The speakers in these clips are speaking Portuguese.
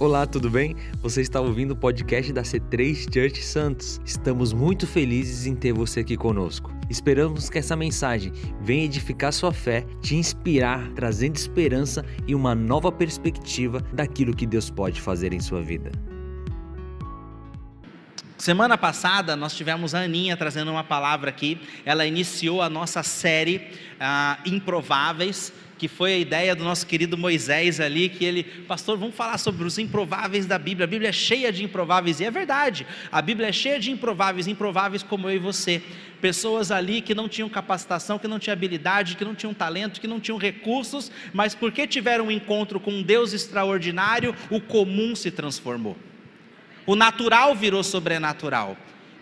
Olá, tudo bem? Você está ouvindo o podcast da C3 Church Santos. Estamos muito felizes em ter você aqui conosco. Esperamos que essa mensagem venha edificar sua fé, te inspirar, trazendo esperança e uma nova perspectiva daquilo que Deus pode fazer em sua vida. Semana passada nós tivemos a Aninha trazendo uma palavra aqui. Ela iniciou a nossa série ah, Improváveis que foi a ideia do nosso querido Moisés ali, que ele, pastor, vamos falar sobre os improváveis da Bíblia. A Bíblia é cheia de improváveis, e é verdade, a Bíblia é cheia de improváveis, improváveis como eu e você. Pessoas ali que não tinham capacitação, que não tinham habilidade, que não tinham talento, que não tinham recursos, mas porque tiveram um encontro com um Deus extraordinário, o comum se transformou. O natural virou sobrenatural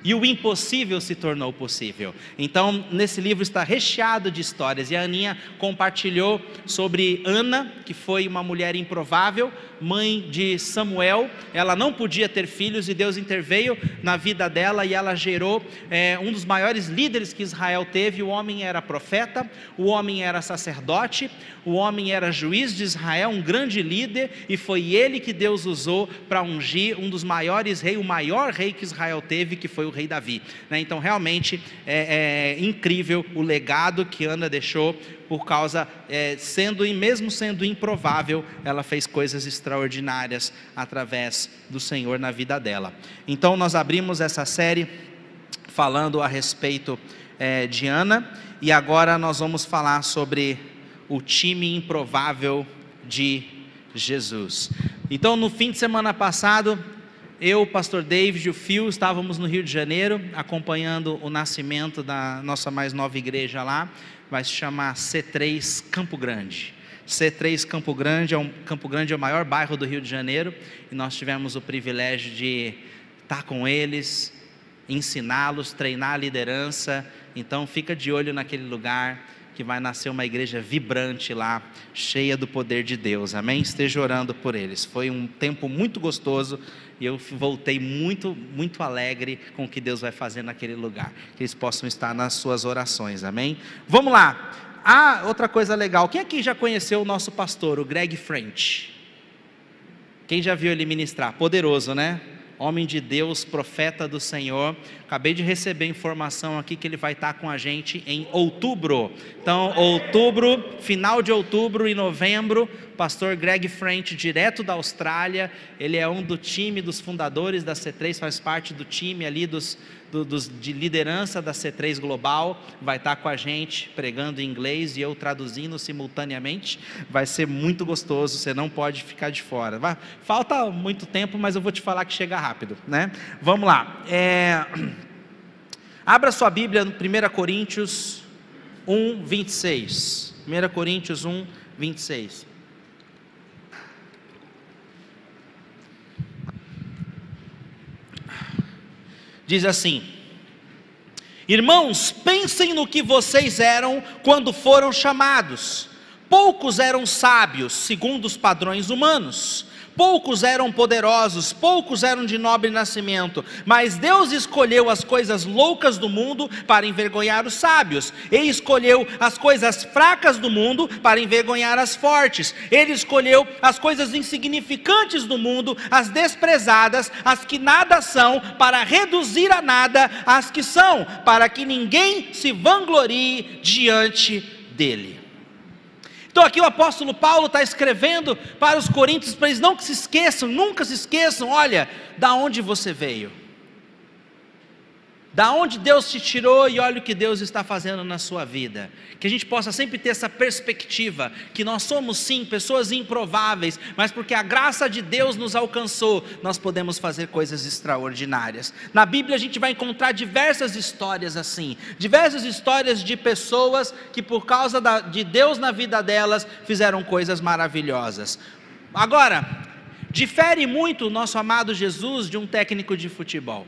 e o impossível se tornou possível. Então, nesse livro está recheado de histórias, e a Aninha compartilhou sobre Ana, que foi uma mulher improvável, mãe de Samuel, ela não podia ter filhos e Deus interveio na vida dela e ela gerou é, um dos maiores líderes que Israel teve. O homem era profeta, o homem era sacerdote, o homem era juiz de Israel, um grande líder, e foi ele que Deus usou para ungir um dos maiores reis, o maior rei que Israel teve, que foi o rei Davi. Né? Então, realmente é, é incrível o legado que Ana deixou por causa, é, sendo e mesmo sendo improvável, ela fez coisas extraordinárias através do Senhor na vida dela. Então nós abrimos essa série falando a respeito é, de Ana e agora nós vamos falar sobre o time improvável de Jesus. Então no fim de semana passado eu, o pastor David e o Phil estávamos no Rio de Janeiro acompanhando o nascimento da nossa mais nova igreja lá vai se chamar C3 Campo Grande. C3 Campo Grande é um Campo Grande é o maior bairro do Rio de Janeiro e nós tivemos o privilégio de estar com eles, ensiná-los, treinar a liderança. Então fica de olho naquele lugar que vai nascer uma igreja vibrante lá, cheia do poder de Deus. Amém? Esteja orando por eles. Foi um tempo muito gostoso e eu voltei muito, muito alegre com o que Deus vai fazer naquele lugar. Que eles possam estar nas suas orações, amém? Vamos lá. Ah, outra coisa legal. Quem aqui já conheceu o nosso pastor, o Greg French? Quem já viu ele ministrar? Poderoso, né? Homem de Deus, profeta do Senhor. Acabei de receber informação aqui que ele vai estar com a gente em outubro. Então, outubro, final de outubro e novembro, pastor Greg French, direto da Austrália. Ele é um do time dos fundadores da C3, faz parte do time ali dos do, dos, de liderança da C3 Global, vai estar com a gente pregando em inglês e eu traduzindo simultaneamente. Vai ser muito gostoso, você não pode ficar de fora. Falta muito tempo, mas eu vou te falar que chega rápido, né? Vamos lá. É, abra sua Bíblia no 1 Coríntios 1, 26. 1 Coríntios 1, 26. Diz assim: Irmãos, pensem no que vocês eram quando foram chamados. Poucos eram sábios, segundo os padrões humanos Poucos eram poderosos, poucos eram de nobre nascimento, mas Deus escolheu as coisas loucas do mundo para envergonhar os sábios, Ele escolheu as coisas fracas do mundo para envergonhar as fortes, Ele escolheu as coisas insignificantes do mundo, as desprezadas, as que nada são, para reduzir a nada as que são, para que ninguém se vanglorie diante dele. Então aqui o apóstolo Paulo está escrevendo para os coríntios, para eles não que se esqueçam, nunca se esqueçam, olha, da onde você veio da onde Deus te tirou e olha o que Deus está fazendo na sua vida. Que a gente possa sempre ter essa perspectiva, que nós somos sim pessoas improváveis, mas porque a graça de Deus nos alcançou, nós podemos fazer coisas extraordinárias. Na Bíblia a gente vai encontrar diversas histórias assim, diversas histórias de pessoas que por causa da, de Deus na vida delas fizeram coisas maravilhosas. Agora, difere muito o nosso amado Jesus de um técnico de futebol.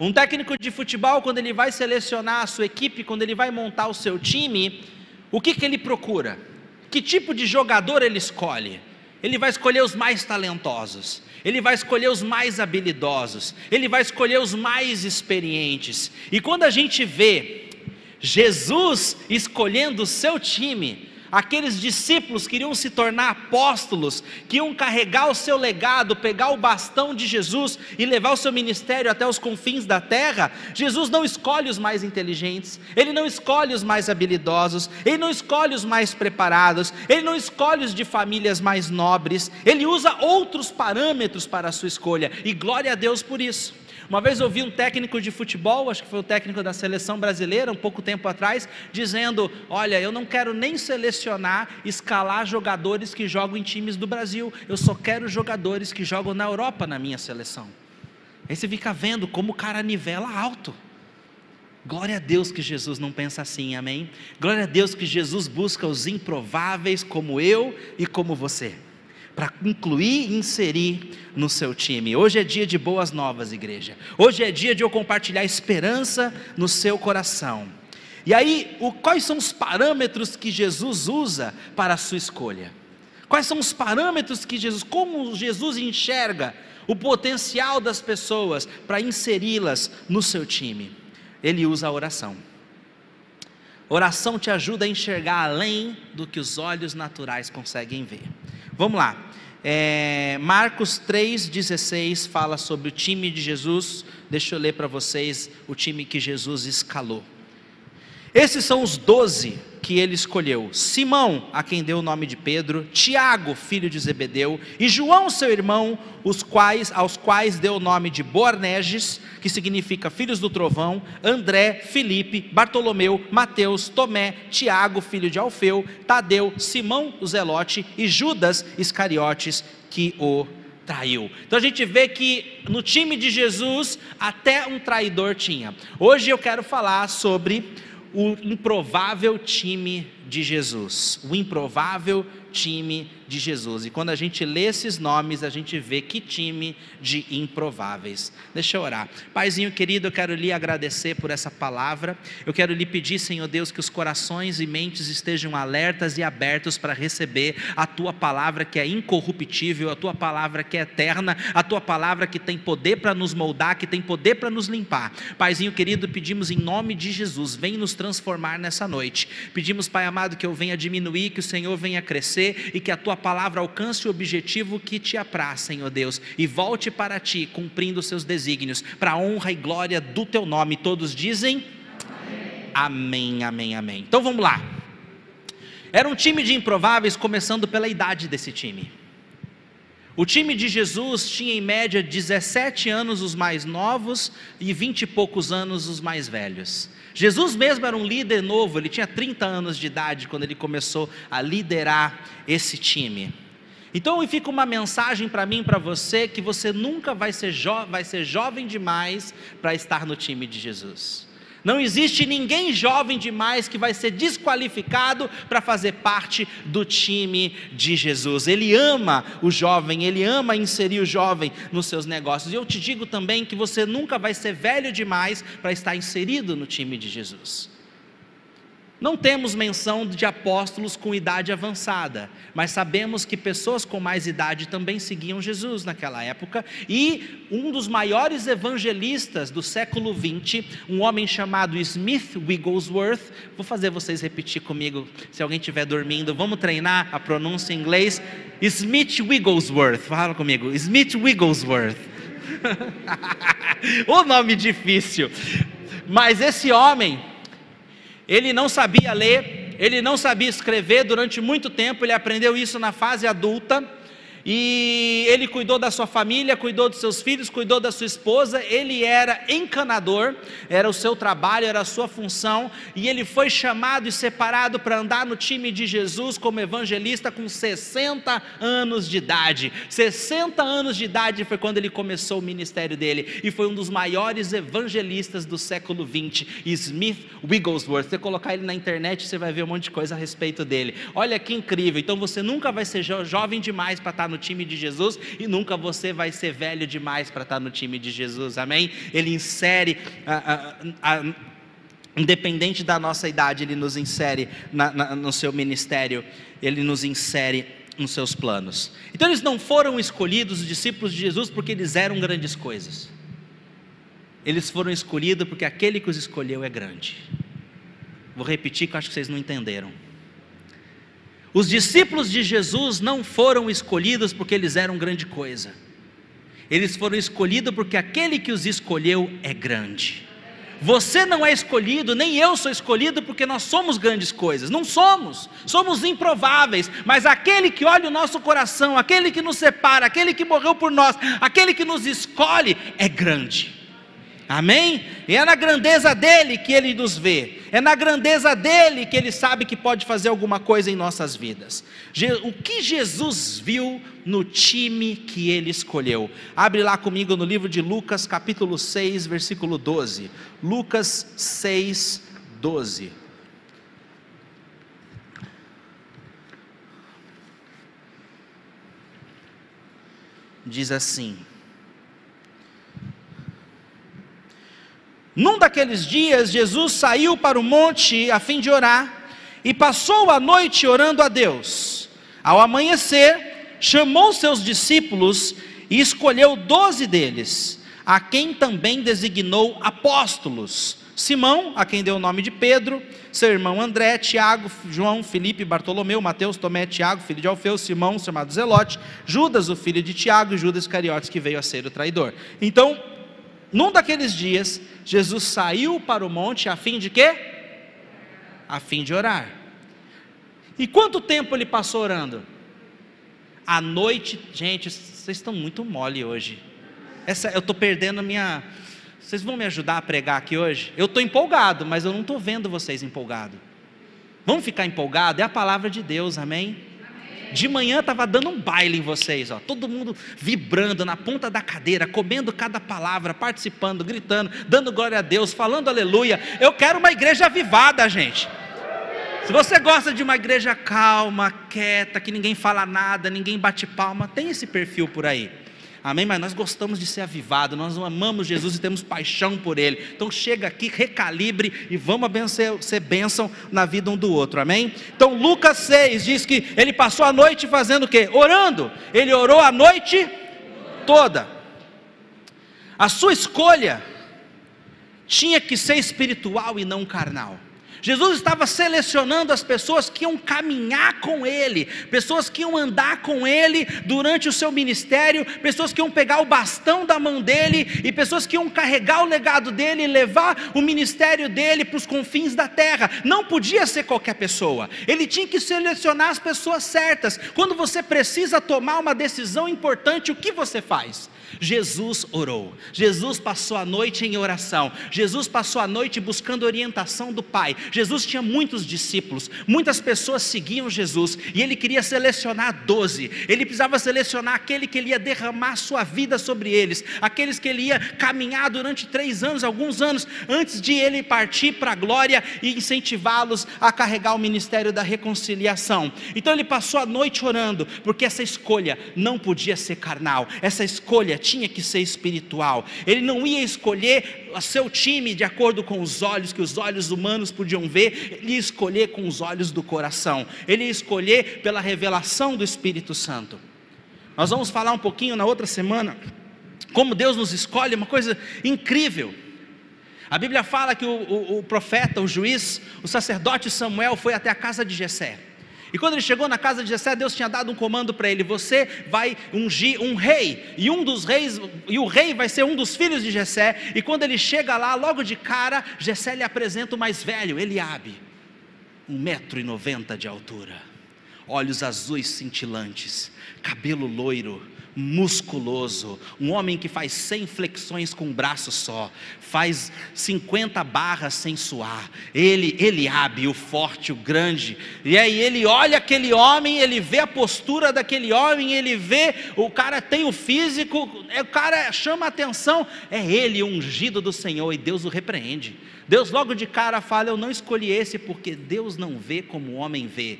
Um técnico de futebol, quando ele vai selecionar a sua equipe, quando ele vai montar o seu time, o que, que ele procura? Que tipo de jogador ele escolhe? Ele vai escolher os mais talentosos, ele vai escolher os mais habilidosos, ele vai escolher os mais experientes. E quando a gente vê Jesus escolhendo o seu time, Aqueles discípulos queriam se tornar apóstolos, que iam carregar o seu legado, pegar o bastão de Jesus e levar o seu ministério até os confins da terra. Jesus não escolhe os mais inteligentes, ele não escolhe os mais habilidosos, ele não escolhe os mais preparados, ele não escolhe os de famílias mais nobres, ele usa outros parâmetros para a sua escolha, e glória a Deus por isso. Uma vez eu vi um técnico de futebol, acho que foi o técnico da seleção brasileira, um pouco tempo atrás, dizendo: Olha, eu não quero nem selecionar, escalar jogadores que jogam em times do Brasil, eu só quero jogadores que jogam na Europa na minha seleção. Aí você fica vendo como o cara nivela alto. Glória a Deus que Jesus não pensa assim, amém? Glória a Deus que Jesus busca os improváveis como eu e como você para incluir e inserir no seu time. Hoje é dia de boas novas, igreja. Hoje é dia de eu compartilhar esperança no seu coração. E aí, o, quais são os parâmetros que Jesus usa para a sua escolha? Quais são os parâmetros que Jesus, como Jesus enxerga o potencial das pessoas para inseri-las no seu time? Ele usa a oração. Oração te ajuda a enxergar além do que os olhos naturais conseguem ver. Vamos lá. É, Marcos 3,16 fala sobre o time de Jesus. Deixa eu ler para vocês o time que Jesus escalou. Esses são os doze que ele escolheu: Simão, a quem deu o nome de Pedro, Tiago, filho de Zebedeu, e João, seu irmão, os quais, aos quais deu o nome de Boanerges, que significa filhos do trovão, André, Filipe, Bartolomeu, Mateus, Tomé, Tiago, filho de Alfeu, Tadeu, Simão, o Zelote e Judas Iscariotes, que o traiu. Então a gente vê que no time de Jesus até um traidor tinha. Hoje eu quero falar sobre o improvável time de Jesus. O improvável time de Jesus. E quando a gente lê esses nomes, a gente vê que time de improváveis. Deixa eu orar. Paizinho querido, eu quero lhe agradecer por essa palavra. Eu quero lhe pedir, Senhor Deus, que os corações e mentes estejam alertas e abertos para receber a tua palavra que é incorruptível, a tua palavra que é eterna, a tua palavra que tem poder para nos moldar, que tem poder para nos limpar. Paizinho querido, pedimos em nome de Jesus, vem nos transformar nessa noite. Pedimos, Pai amado, que eu venha diminuir, que o Senhor venha crescer e que a tua palavra alcance o objetivo que te apraz, Senhor Deus, e volte para ti, cumprindo os seus desígnios, para a honra e glória do teu nome. Todos dizem amém, amém, amém. amém. Então vamos lá. Era um time de improváveis, começando pela idade desse time. O time de Jesus tinha em média 17 anos os mais novos e 20 e poucos anos os mais velhos. Jesus mesmo era um líder novo, ele tinha 30 anos de idade quando ele começou a liderar esse time. Então fica uma mensagem para mim, para você, que você nunca vai ser, vai ser jovem demais para estar no time de Jesus. Não existe ninguém jovem demais que vai ser desqualificado para fazer parte do time de Jesus. Ele ama o jovem, ele ama inserir o jovem nos seus negócios. E eu te digo também que você nunca vai ser velho demais para estar inserido no time de Jesus. Não temos menção de apóstolos com idade avançada, mas sabemos que pessoas com mais idade também seguiam Jesus naquela época, e um dos maiores evangelistas do século XX, um homem chamado Smith Wigglesworth, vou fazer vocês repetir comigo, se alguém estiver dormindo, vamos treinar a pronúncia em inglês. Smith Wigglesworth, fala comigo, Smith Wigglesworth. o nome difícil, mas esse homem ele não sabia ler, ele não sabia escrever durante muito tempo, ele aprendeu isso na fase adulta e ele cuidou da sua família, cuidou dos seus filhos, cuidou da sua esposa. Ele era encanador, era o seu trabalho, era a sua função, e ele foi chamado e separado para andar no time de Jesus como evangelista com 60 anos de idade. 60 anos de idade foi quando ele começou o ministério dele, e foi um dos maiores evangelistas do século 20, Smith Wigglesworth. Você colocar ele na internet, você vai ver um monte de coisa a respeito dele. Olha que incrível! Então você nunca vai ser jovem demais para estar no time de Jesus e nunca você vai ser velho demais para estar no time de Jesus, amém? Ele insere. A, a, a, independente da nossa idade, Ele nos insere na, na, no seu ministério, Ele nos insere nos seus planos. Então eles não foram escolhidos, os discípulos de Jesus, porque eles eram grandes coisas. Eles foram escolhidos porque aquele que os escolheu é grande. Vou repetir que eu acho que vocês não entenderam. Os discípulos de Jesus não foram escolhidos porque eles eram grande coisa. Eles foram escolhidos porque aquele que os escolheu é grande. Você não é escolhido, nem eu sou escolhido porque nós somos grandes coisas. Não somos, somos improváveis. Mas aquele que olha o nosso coração, aquele que nos separa, aquele que morreu por nós, aquele que nos escolhe, é grande. Amém? E é na grandeza dele que ele nos vê, é na grandeza dele que ele sabe que pode fazer alguma coisa em nossas vidas. O que Jesus viu no time que ele escolheu? Abre lá comigo no livro de Lucas, capítulo 6, versículo 12. Lucas 6, 12. Diz assim: Num daqueles dias, Jesus saiu para o monte a fim de orar e passou a noite orando a Deus. Ao amanhecer, chamou seus discípulos e escolheu doze deles, a quem também designou apóstolos. Simão, a quem deu o nome de Pedro, seu irmão André, Tiago, João, Felipe, Bartolomeu, Mateus, Tomé, Tiago, filho de Alfeu, Simão, chamado Zelote, Judas, o filho de Tiago, e Judas Cariotes, que veio a ser o traidor. Então, num daqueles dias, Jesus saiu para o monte a fim de quê? A fim de orar. E quanto tempo ele passou orando? À noite, gente, vocês estão muito mole hoje. Essa, eu estou perdendo a minha. Vocês vão me ajudar a pregar aqui hoje? Eu estou empolgado, mas eu não estou vendo vocês empolgados. Vamos ficar empolgados? É a palavra de Deus, amém? De manhã estava dando um baile em vocês, ó, todo mundo vibrando na ponta da cadeira, comendo cada palavra, participando, gritando, dando glória a Deus, falando aleluia. Eu quero uma igreja avivada, gente. Se você gosta de uma igreja calma, quieta, que ninguém fala nada, ninguém bate palma, tem esse perfil por aí. Amém? Mas nós gostamos de ser avivado, nós amamos Jesus e temos paixão por Ele. Então chega aqui, recalibre e vamos abençoar, ser bênção na vida um do outro. Amém? Então Lucas 6 diz que ele passou a noite fazendo o quê? Orando. Ele orou a noite toda. A sua escolha tinha que ser espiritual e não carnal. Jesus estava selecionando as pessoas que iam caminhar com Ele, pessoas que iam andar com Ele durante o seu ministério, pessoas que iam pegar o bastão da mão dele e pessoas que iam carregar o legado dele e levar o ministério dele para os confins da terra. Não podia ser qualquer pessoa, ele tinha que selecionar as pessoas certas. Quando você precisa tomar uma decisão importante, o que você faz? Jesus orou, Jesus passou a noite em oração, Jesus passou a noite buscando orientação do Pai. Jesus tinha muitos discípulos, muitas pessoas seguiam Jesus e ele queria selecionar doze. Ele precisava selecionar aquele que ele ia derramar sua vida sobre eles, aqueles que ele ia caminhar durante três anos, alguns anos, antes de ele partir para a glória e incentivá-los a carregar o ministério da reconciliação. Então ele passou a noite orando, porque essa escolha não podia ser carnal, essa escolha tinha que ser espiritual. Ele não ia escolher o seu time de acordo com os olhos que os olhos humanos podiam ver, ele ia escolher com os olhos do coração. Ele ia escolher pela revelação do Espírito Santo. Nós vamos falar um pouquinho na outra semana como Deus nos escolhe, uma coisa incrível. A Bíblia fala que o, o, o profeta, o juiz, o sacerdote Samuel foi até a casa de Jessé. E quando ele chegou na casa de Jessé, Deus tinha dado um comando para ele: você vai ungir um rei, e um dos reis, e o rei vai ser um dos filhos de Jessé. E quando ele chega lá, logo de cara, Jessé lhe apresenta o mais velho, Eliabe, um metro e noventa de altura, olhos azuis cintilantes, cabelo loiro, musculoso, um homem que faz 100 flexões com um braço só, faz 50 barras sem suar. Ele, ele abre o forte, o grande. E aí ele olha aquele homem, ele vê a postura daquele homem, ele vê o cara tem o físico, é, o cara chama a atenção, é ele ungido do Senhor e Deus o repreende. Deus logo de cara fala: "Eu não escolhi esse porque Deus não vê como o homem vê.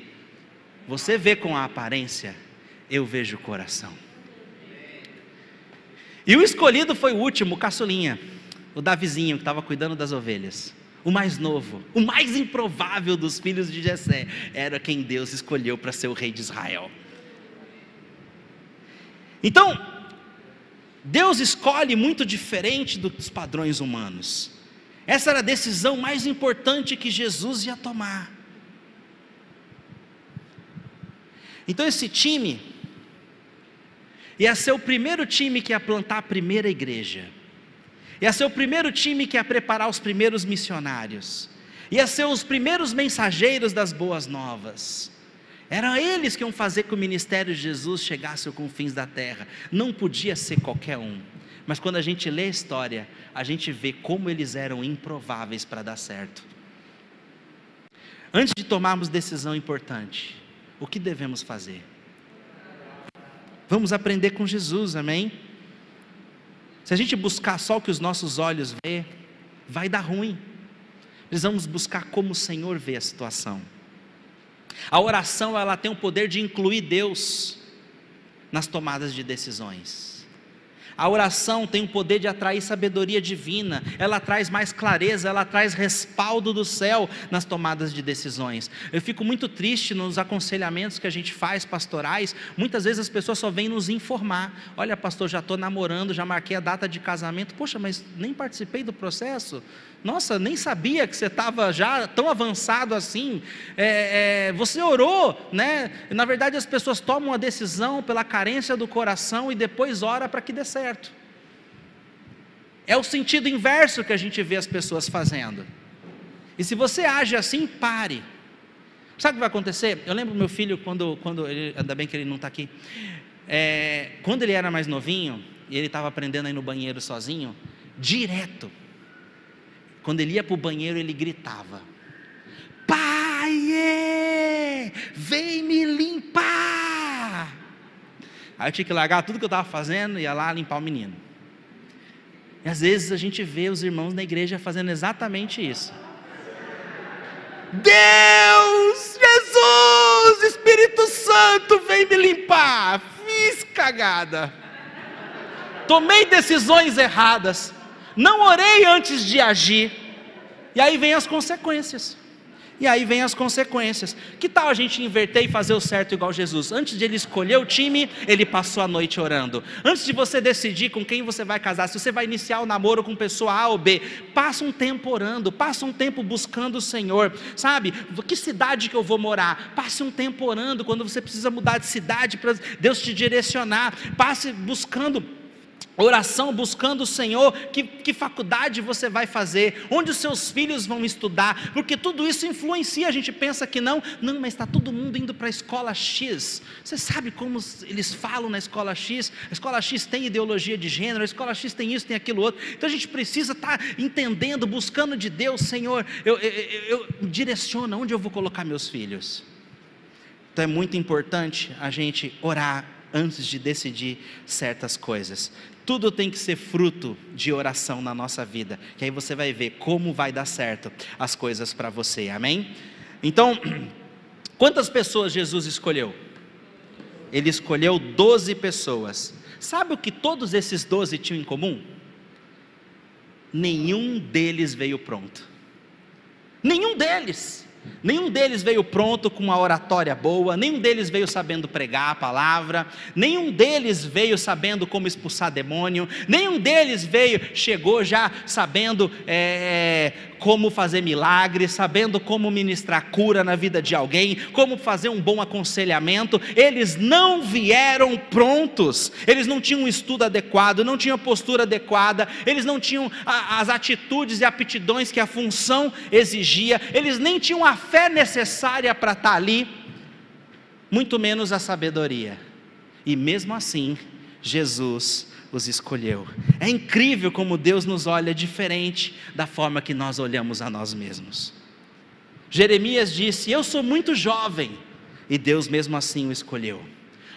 Você vê com a aparência, eu vejo o coração." E o escolhido foi o último, o caçulinha, o Davizinho, que estava cuidando das ovelhas. O mais novo, o mais improvável dos filhos de Jessé, era quem Deus escolheu para ser o rei de Israel. Então, Deus escolhe muito diferente dos padrões humanos. Essa era a decisão mais importante que Jesus ia tomar. Então esse time ia ser o primeiro time que ia plantar a primeira igreja. Ia ser o primeiro time que ia preparar os primeiros missionários. Ia ser os primeiros mensageiros das boas novas. Eram eles que iam fazer que o ministério de Jesus chegasse aos confins da terra. Não podia ser qualquer um. Mas quando a gente lê a história, a gente vê como eles eram improváveis para dar certo. Antes de tomarmos decisão importante, o que devemos fazer? Vamos aprender com Jesus, amém? Se a gente buscar só o que os nossos olhos vê, vai dar ruim. Precisamos buscar como o Senhor vê a situação. A oração ela tem o poder de incluir Deus nas tomadas de decisões. A oração tem o poder de atrair sabedoria divina, ela traz mais clareza, ela traz respaldo do céu nas tomadas de decisões. Eu fico muito triste nos aconselhamentos que a gente faz pastorais, muitas vezes as pessoas só vêm nos informar: olha, pastor, já estou namorando, já marquei a data de casamento, poxa, mas nem participei do processo. Nossa, nem sabia que você estava já tão avançado assim. É, é, você orou, né? Na verdade, as pessoas tomam a decisão pela carência do coração e depois ora para que dê certo. É o sentido inverso que a gente vê as pessoas fazendo. E se você age assim, pare. Sabe o que vai acontecer? Eu lembro meu filho quando, quando ele, ainda bem que ele não está aqui. É, quando ele era mais novinho e ele estava aprendendo aí no banheiro sozinho, direto quando ele ia para o banheiro, ele gritava: Pai, vem me limpar. Aí eu tinha que largar tudo que eu estava fazendo e ia lá limpar o menino. E às vezes a gente vê os irmãos na igreja fazendo exatamente isso. Deus, Jesus, Espírito Santo, vem me limpar. Fiz cagada. Tomei decisões erradas não orei antes de agir, e aí vem as consequências. E aí vem as consequências. Que tal a gente inverter e fazer o certo igual Jesus? Antes de ele escolher o time, ele passou a noite orando. Antes de você decidir com quem você vai casar, se você vai iniciar o namoro com pessoa A ou B, passa um tempo orando, passa um tempo buscando o Senhor. Sabe? Que cidade que eu vou morar? Passe um tempo orando quando você precisa mudar de cidade para Deus te direcionar. Passe buscando oração buscando o Senhor, que, que faculdade você vai fazer, onde os seus filhos vão estudar, porque tudo isso influencia. A gente pensa que não, não, mas está todo mundo indo para a escola X. Você sabe como eles falam na escola X? A escola X tem ideologia de gênero, a escola X tem isso, tem aquilo outro. Então a gente precisa estar tá entendendo, buscando de Deus, Senhor, eu, eu, eu, direciona onde eu vou colocar meus filhos. Então é muito importante a gente orar antes de decidir certas coisas. Tudo tem que ser fruto de oração na nossa vida, que aí você vai ver como vai dar certo as coisas para você, amém? Então, quantas pessoas Jesus escolheu? Ele escolheu 12 pessoas. Sabe o que todos esses 12 tinham em comum? Nenhum deles veio pronto. Nenhum deles. Nenhum deles veio pronto com uma oratória boa, nenhum deles veio sabendo pregar a palavra, nenhum deles veio sabendo como expulsar demônio, nenhum deles veio, chegou já sabendo é, como fazer milagres, sabendo como ministrar cura na vida de alguém, como fazer um bom aconselhamento. Eles não vieram prontos, eles não tinham um estudo adequado, não tinham postura adequada, eles não tinham as atitudes e aptidões que a função exigia, eles nem tinham a fé necessária para estar ali, muito menos a sabedoria. E mesmo assim, Jesus os escolheu. É incrível como Deus nos olha diferente da forma que nós olhamos a nós mesmos. Jeremias disse: Eu sou muito jovem, e Deus mesmo assim o escolheu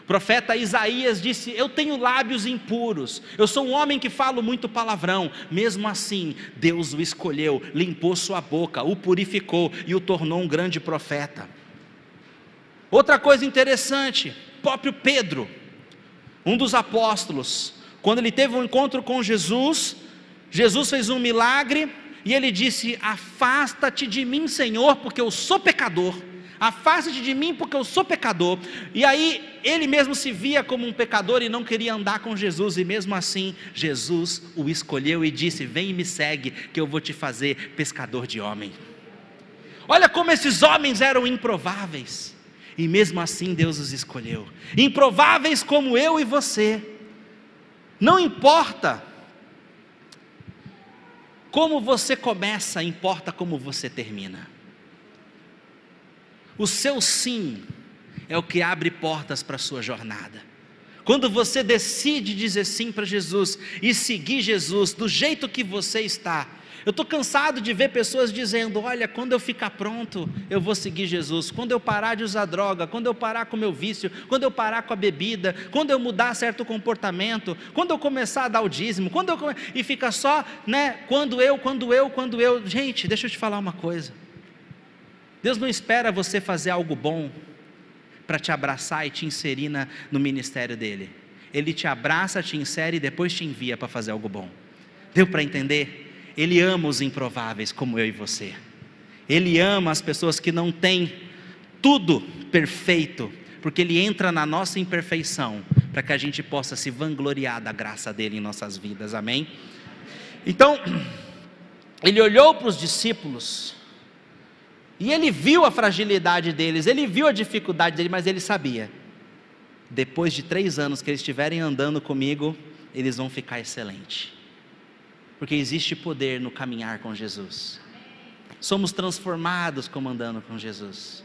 profeta Isaías disse: Eu tenho lábios impuros, eu sou um homem que falo muito palavrão. Mesmo assim, Deus o escolheu, limpou sua boca, o purificou e o tornou um grande profeta. Outra coisa interessante, próprio Pedro, um dos apóstolos, quando ele teve um encontro com Jesus, Jesus fez um milagre e ele disse: Afasta-te de mim, Senhor, porque eu sou pecador. Afaste-te de mim, porque eu sou pecador. E aí, ele mesmo se via como um pecador e não queria andar com Jesus, e mesmo assim, Jesus o escolheu e disse: Vem e me segue, que eu vou te fazer pescador de homem. Olha como esses homens eram improváveis. E mesmo assim Deus os escolheu. Improváveis como eu e você. Não importa como você começa, importa como você termina. O seu sim é o que abre portas para a sua jornada. Quando você decide dizer sim para Jesus e seguir Jesus do jeito que você está, eu estou cansado de ver pessoas dizendo: olha, quando eu ficar pronto, eu vou seguir Jesus. Quando eu parar de usar droga, quando eu parar com o meu vício, quando eu parar com a bebida, quando eu mudar certo comportamento, quando eu começar a dar o dízimo, quando eu e fica só, né? Quando eu, quando eu, quando eu. Gente, deixa eu te falar uma coisa. Deus não espera você fazer algo bom para te abraçar e te inserir na, no ministério dele. Ele te abraça, te insere e depois te envia para fazer algo bom. Deu para entender? Ele ama os improváveis, como eu e você. Ele ama as pessoas que não têm tudo perfeito, porque Ele entra na nossa imperfeição, para que a gente possa se vangloriar da graça dele em nossas vidas, amém? Então, ele olhou para os discípulos, e ele viu a fragilidade deles, ele viu a dificuldade deles, mas ele sabia: depois de três anos que eles estiverem andando comigo, eles vão ficar excelentes porque existe poder no caminhar com Jesus. Somos transformados como andando com Jesus.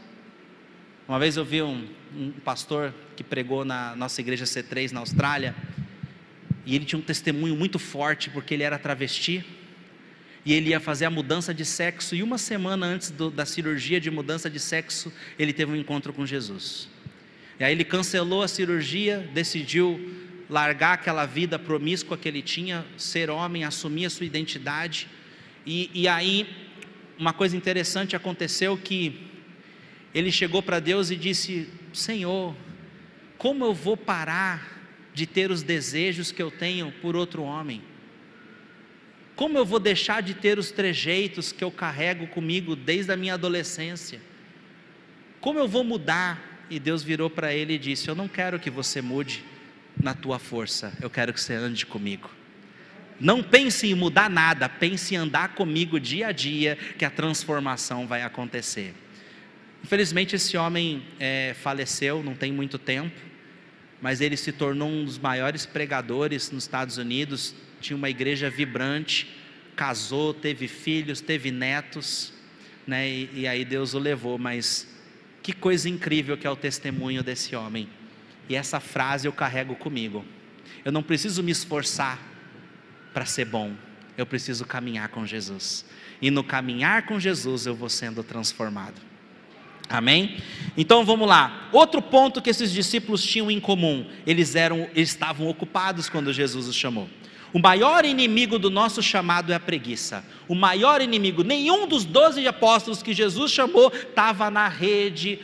Uma vez eu vi um, um, pastor que pregou na nossa igreja C3 na Austrália, e ele tinha um testemunho muito forte, porque ele era travesti, e ele ia fazer a mudança de sexo, e uma semana antes do, da cirurgia de mudança de sexo, ele teve um encontro com Jesus. E aí ele cancelou a cirurgia, decidiu largar aquela vida promíscua que ele tinha, ser homem, assumir a sua identidade. E, e aí, uma coisa interessante aconteceu que ele chegou para Deus e disse: Senhor, como eu vou parar de ter os desejos que eu tenho por outro homem? Como eu vou deixar de ter os trejeitos que eu carrego comigo desde a minha adolescência? Como eu vou mudar? E Deus virou para ele e disse: Eu não quero que você mude, na tua força, eu quero que você ande comigo. Não pense em mudar nada, pense em andar comigo dia a dia, que a transformação vai acontecer. Infelizmente, esse homem é, faleceu, não tem muito tempo, mas ele se tornou um dos maiores pregadores nos Estados Unidos. Tinha uma igreja vibrante, casou, teve filhos, teve netos, né, e, e aí Deus o levou. Mas que coisa incrível que é o testemunho desse homem e essa frase eu carrego comigo. Eu não preciso me esforçar para ser bom, eu preciso caminhar com Jesus. E no caminhar com Jesus eu vou sendo transformado. Amém? Então vamos lá. Outro ponto que esses discípulos tinham em comum, eles eram, eles estavam ocupados quando Jesus os chamou. O maior inimigo do nosso chamado é a preguiça. O maior inimigo, nenhum dos doze apóstolos que Jesus chamou estava na rede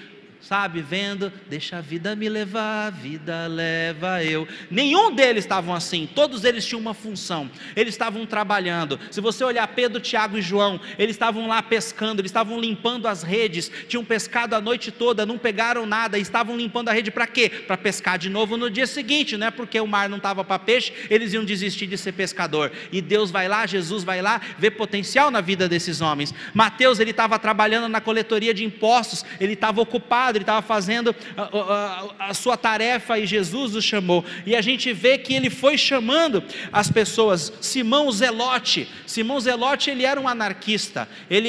sabe, vendo, deixa a vida me levar, a vida leva eu. Nenhum deles estavam assim, todos eles tinham uma função, eles estavam trabalhando. Se você olhar Pedro, Tiago e João, eles estavam lá pescando, eles estavam limpando as redes, tinham pescado a noite toda, não pegaram nada, estavam limpando a rede para quê? Para pescar de novo no dia seguinte, não é porque o mar não estava para peixe, eles iam desistir de ser pescador. E Deus vai lá, Jesus vai lá, vê potencial na vida desses homens. Mateus, ele estava trabalhando na coletoria de impostos, ele estava ocupado, ele estava fazendo a, a, a, sua tarefa e Jesus o chamou. E a gente vê que ele foi chamando as pessoas. Simão Zelote, Simão Zelote ele era um anarquista, ele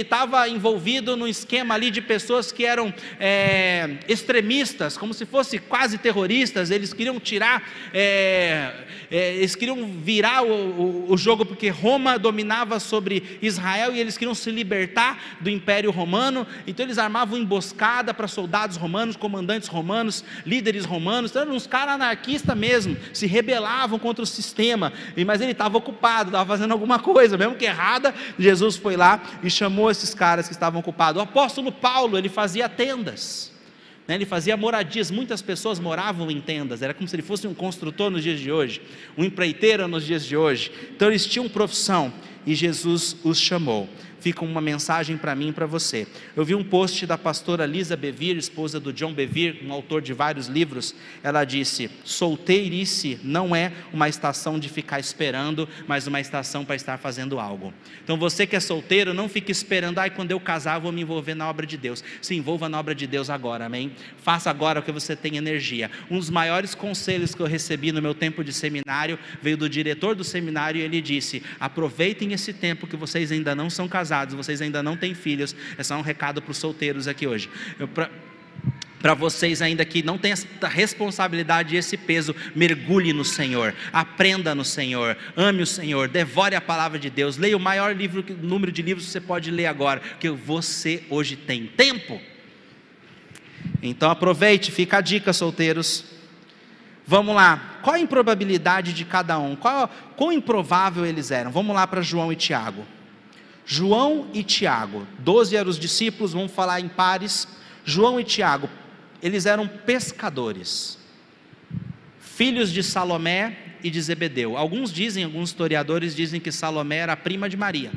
estava ele, ele envolvido no esquema ali de pessoas que eram é, extremistas, como se fossem quase terroristas, eles queriam tirar, é, é, eles queriam virar o, o, o jogo porque Roma dominava sobre Israel e eles queriam se libertar do Império Romano, então eles armavam emboscada para soldados romanos, comandantes romanos, líderes romanos, eram uns caras anarquistas mesmo, se rebelavam contra o sistema, mas ele estava ocupado, estava fazendo alguma coisa, mesmo que errada, Jesus foi lá e chamou esses caras que estavam ocupados. O apóstolo Paulo, ele fazia tendas, né? ele fazia moradias, muitas pessoas moravam em tendas, era como se ele fosse um construtor nos dias de hoje, um empreiteiro nos dias de hoje, então eles tinham profissão, e Jesus os chamou. Fica uma mensagem para mim e para você. Eu vi um post da pastora Lisa Bevere, esposa do John Bevere, um autor de vários livros. Ela disse: solteirice não é uma estação de ficar esperando, mas uma estação para estar fazendo algo. Então você que é solteiro, não fique esperando, ai, quando eu casar, vou me envolver na obra de Deus. Se envolva na obra de Deus agora, amém? Faça agora o que você tem energia. Um dos maiores conselhos que eu recebi no meu tempo de seminário veio do diretor do seminário e ele disse: aproveitem esse tempo que vocês ainda não são casados, vocês ainda não têm filhos. É só um recado para os solteiros aqui hoje. para vocês ainda que não têm essa responsabilidade e esse peso, mergulhe no Senhor, aprenda no Senhor, ame o Senhor, devore a palavra de Deus, leia o maior livro, número de livros que você pode ler agora, que você hoje tem tempo. Então aproveite, fica a dica, solteiros. Vamos lá, qual a improbabilidade de cada um? Qual, quão improvável eles eram? Vamos lá para João e Tiago. João e Tiago, doze eram os discípulos, vamos falar em pares. João e Tiago, eles eram pescadores, filhos de Salomé e de Zebedeu. Alguns dizem, alguns historiadores dizem que Salomé era prima de Maria.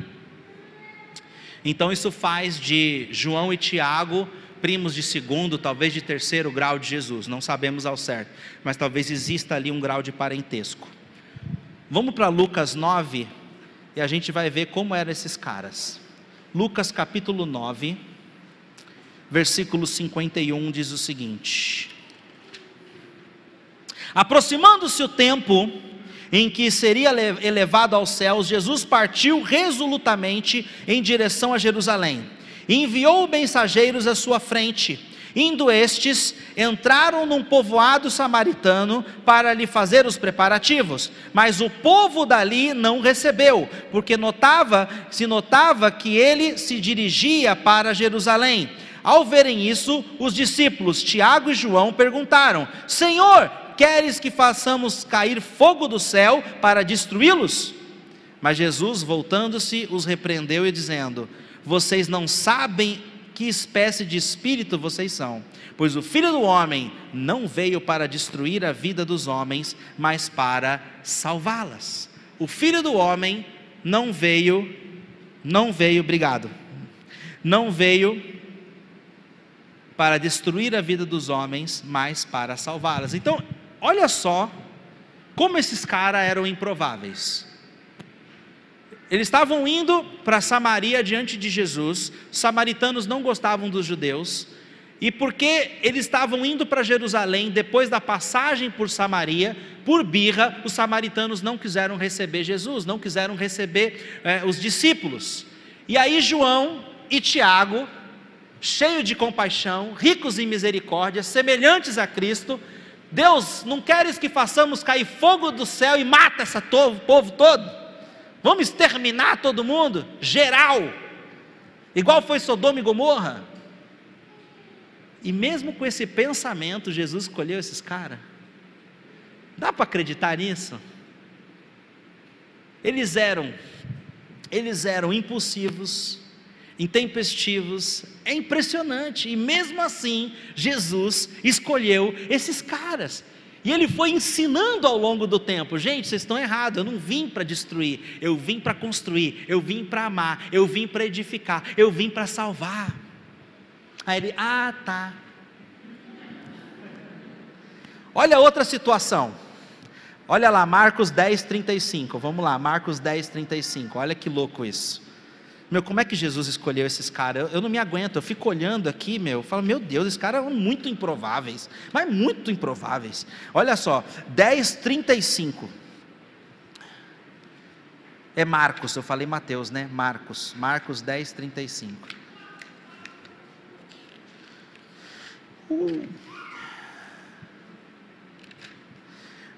Então isso faz de João e Tiago primos de segundo, talvez de terceiro grau de Jesus, não sabemos ao certo, mas talvez exista ali um grau de parentesco. Vamos para Lucas 9 e a gente vai ver como eram esses caras. Lucas capítulo 9, versículo 51 diz o seguinte: Aproximando-se o tempo em que seria elevado aos céus, Jesus partiu resolutamente em direção a Jerusalém enviou mensageiros à sua frente. Indo estes, entraram num povoado samaritano para lhe fazer os preparativos, mas o povo dali não recebeu, porque notava, se notava que ele se dirigia para Jerusalém. Ao verem isso, os discípulos Tiago e João perguntaram: Senhor, queres que façamos cair fogo do céu para destruí-los? Mas Jesus, voltando-se, os repreendeu e dizendo: vocês não sabem que espécie de espírito vocês são, pois o filho do homem não veio para destruir a vida dos homens, mas para salvá-las. O filho do homem não veio, não veio, obrigado, não veio para destruir a vida dos homens, mas para salvá-las. Então, olha só como esses caras eram improváveis. Eles estavam indo para Samaria diante de Jesus, os samaritanos não gostavam dos judeus, e porque eles estavam indo para Jerusalém depois da passagem por Samaria, por birra, os samaritanos não quiseram receber Jesus, não quiseram receber eh, os discípulos. E aí João e Tiago, cheios de compaixão, ricos em misericórdia, semelhantes a Cristo, Deus, não queres que façamos cair fogo do céu e mata esse povo todo? Vamos exterminar todo mundo, geral, igual foi Sodoma e Gomorra. E mesmo com esse pensamento, Jesus escolheu esses caras. Dá para acreditar nisso? Eles eram, eles eram impulsivos, intempestivos, é impressionante. E mesmo assim, Jesus escolheu esses caras. E ele foi ensinando ao longo do tempo: gente, vocês estão errados, eu não vim para destruir, eu vim para construir, eu vim para amar, eu vim para edificar, eu vim para salvar. Aí ele, ah, tá. Olha outra situação. Olha lá, Marcos 10, 35. Vamos lá, Marcos 10, 35. Olha que louco isso. Meu, como é que Jesus escolheu esses caras? Eu, eu, não me aguento, eu fico olhando aqui, meu, eu falo, meu Deus, esses caras são muito improváveis, mas muito improváveis. Olha só, 10, 35. É Marcos, eu falei Mateus, né? Marcos, Marcos 10, 35. Uh.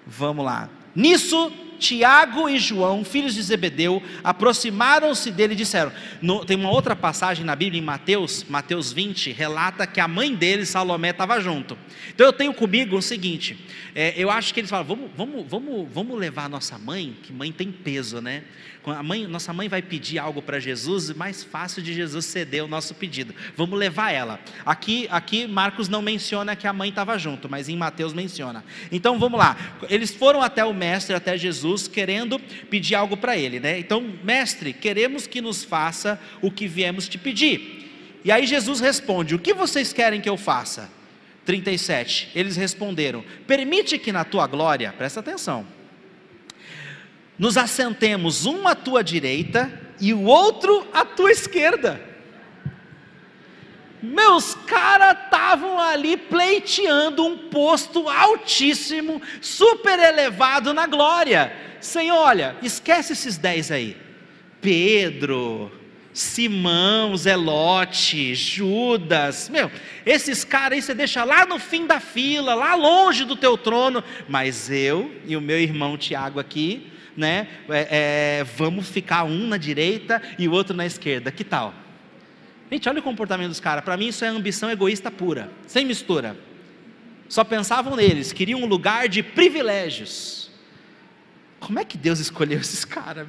Vamos lá. Nisso Tiago e João, filhos de Zebedeu, aproximaram-se dele e disseram: no, tem uma outra passagem na Bíblia, em Mateus, Mateus 20, relata que a mãe dele, Salomé, estava junto. Então eu tenho comigo o seguinte: é, eu acho que eles falam, vamos, vamos, vamos, vamos levar a nossa mãe, que mãe tem peso, né? A mãe, nossa mãe vai pedir algo para Jesus, mais fácil de Jesus ceder o nosso pedido. Vamos levar ela. Aqui, aqui Marcos não menciona que a mãe estava junto, mas em Mateus menciona. Então vamos lá. Eles foram até o mestre, até Jesus Jesus querendo pedir algo para ele, né? Então, mestre, queremos que nos faça o que viemos te pedir. E aí Jesus responde: O que vocês querem que eu faça? 37. Eles responderam: Permite que na tua glória, presta atenção, nos assentemos um à tua direita e o outro à tua esquerda. Meus caras estavam ali pleiteando um posto altíssimo, super elevado na glória. Senhor, olha, esquece esses dez aí. Pedro, Simão, Zelote, Judas, meu, esses caras aí você deixa lá no fim da fila, lá longe do teu trono, mas eu e o meu irmão Tiago aqui, né, é, é, vamos ficar um na direita e o outro na esquerda, que tal? Gente, olha o comportamento dos caras, para mim isso é ambição egoísta pura, sem mistura, só pensavam neles, queriam um lugar de privilégios, como é que Deus escolheu esses caras,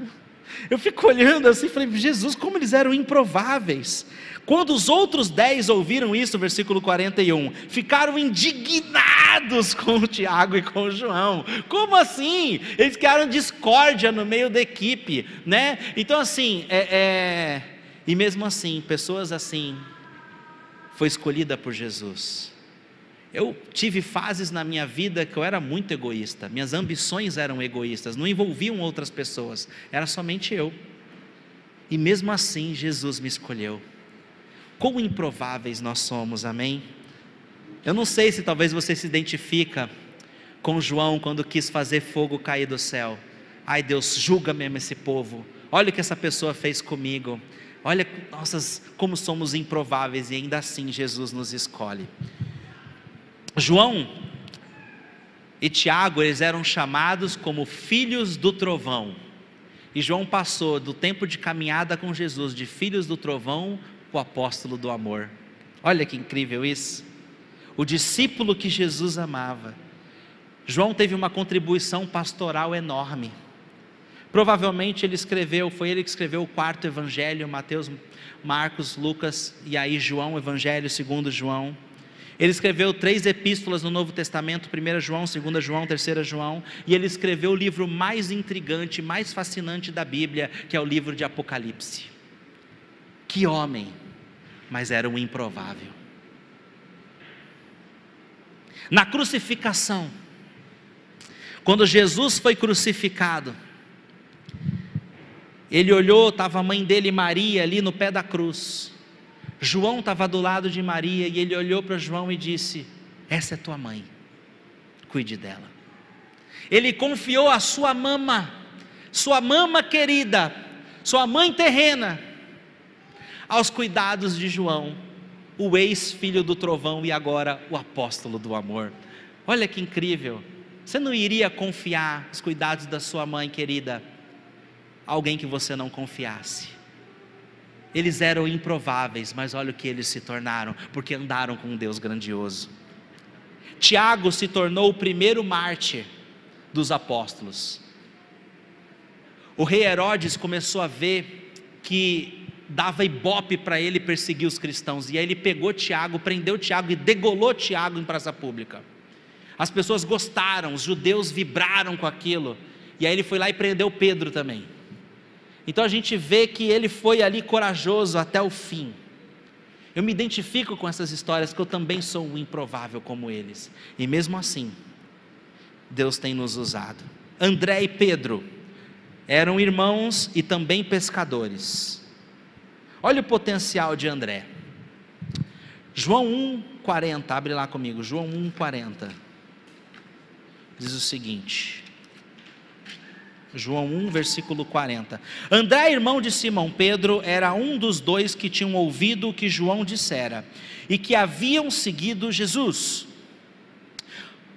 Eu fico olhando assim e falei, Jesus, como eles eram improváveis. Quando os outros dez ouviram isso, versículo 41, ficaram indignados com o Tiago e com o João. Como assim? Eles criaram discórdia no meio da equipe, né? Então, assim, é, é... e mesmo assim, pessoas assim, foi escolhida por Jesus. Eu tive fases na minha vida que eu era muito egoísta, minhas ambições eram egoístas, não envolviam outras pessoas, era somente eu. E mesmo assim, Jesus me escolheu. Quão improváveis nós somos, amém? Eu não sei se talvez você se identifica com João quando quis fazer fogo cair do céu. Ai Deus, julga mesmo esse povo. Olha o que essa pessoa fez comigo. Olha, nossas, como somos improváveis e ainda assim Jesus nos escolhe. João e Tiago, eles eram chamados como filhos do trovão. E João passou do tempo de caminhada com Jesus, de filhos do trovão, o apóstolo do amor. Olha que incrível isso. O discípulo que Jesus amava. João teve uma contribuição pastoral enorme. Provavelmente ele escreveu, foi ele que escreveu o quarto evangelho, Mateus, Marcos, Lucas e aí João, evangelho segundo João. Ele escreveu três epístolas no Novo Testamento, 1 João, 2 João, 3 João, e ele escreveu o livro mais intrigante, mais fascinante da Bíblia, que é o livro de Apocalipse. Que homem, mas era um improvável. Na crucificação, quando Jesus foi crucificado, ele olhou, estava a mãe dele, Maria, ali no pé da cruz. João estava do lado de Maria e ele olhou para João e disse: Essa é tua mãe, cuide dela. Ele confiou a sua mama, sua mama querida, sua mãe terrena, aos cuidados de João, o ex-filho do trovão e agora o apóstolo do amor. Olha que incrível. Você não iria confiar os cuidados da sua mãe querida alguém que você não confiasse? Eles eram improváveis, mas olha o que eles se tornaram, porque andaram com um Deus grandioso. Tiago se tornou o primeiro mártir dos apóstolos. O rei Herodes começou a ver que dava ibope para ele perseguir os cristãos. E aí ele pegou Tiago, prendeu Tiago e degolou Tiago em praça pública. As pessoas gostaram, os judeus vibraram com aquilo. E aí ele foi lá e prendeu Pedro também. Então a gente vê que ele foi ali corajoso até o fim. Eu me identifico com essas histórias que eu também sou um improvável como eles. E mesmo assim, Deus tem nos usado. André e Pedro eram irmãos e também pescadores. Olha o potencial de André. João 1:40, abre lá comigo, João 1:40. Diz o seguinte: João 1, versículo 40. André, irmão de Simão Pedro, era um dos dois que tinham ouvido o que João dissera e que haviam seguido Jesus.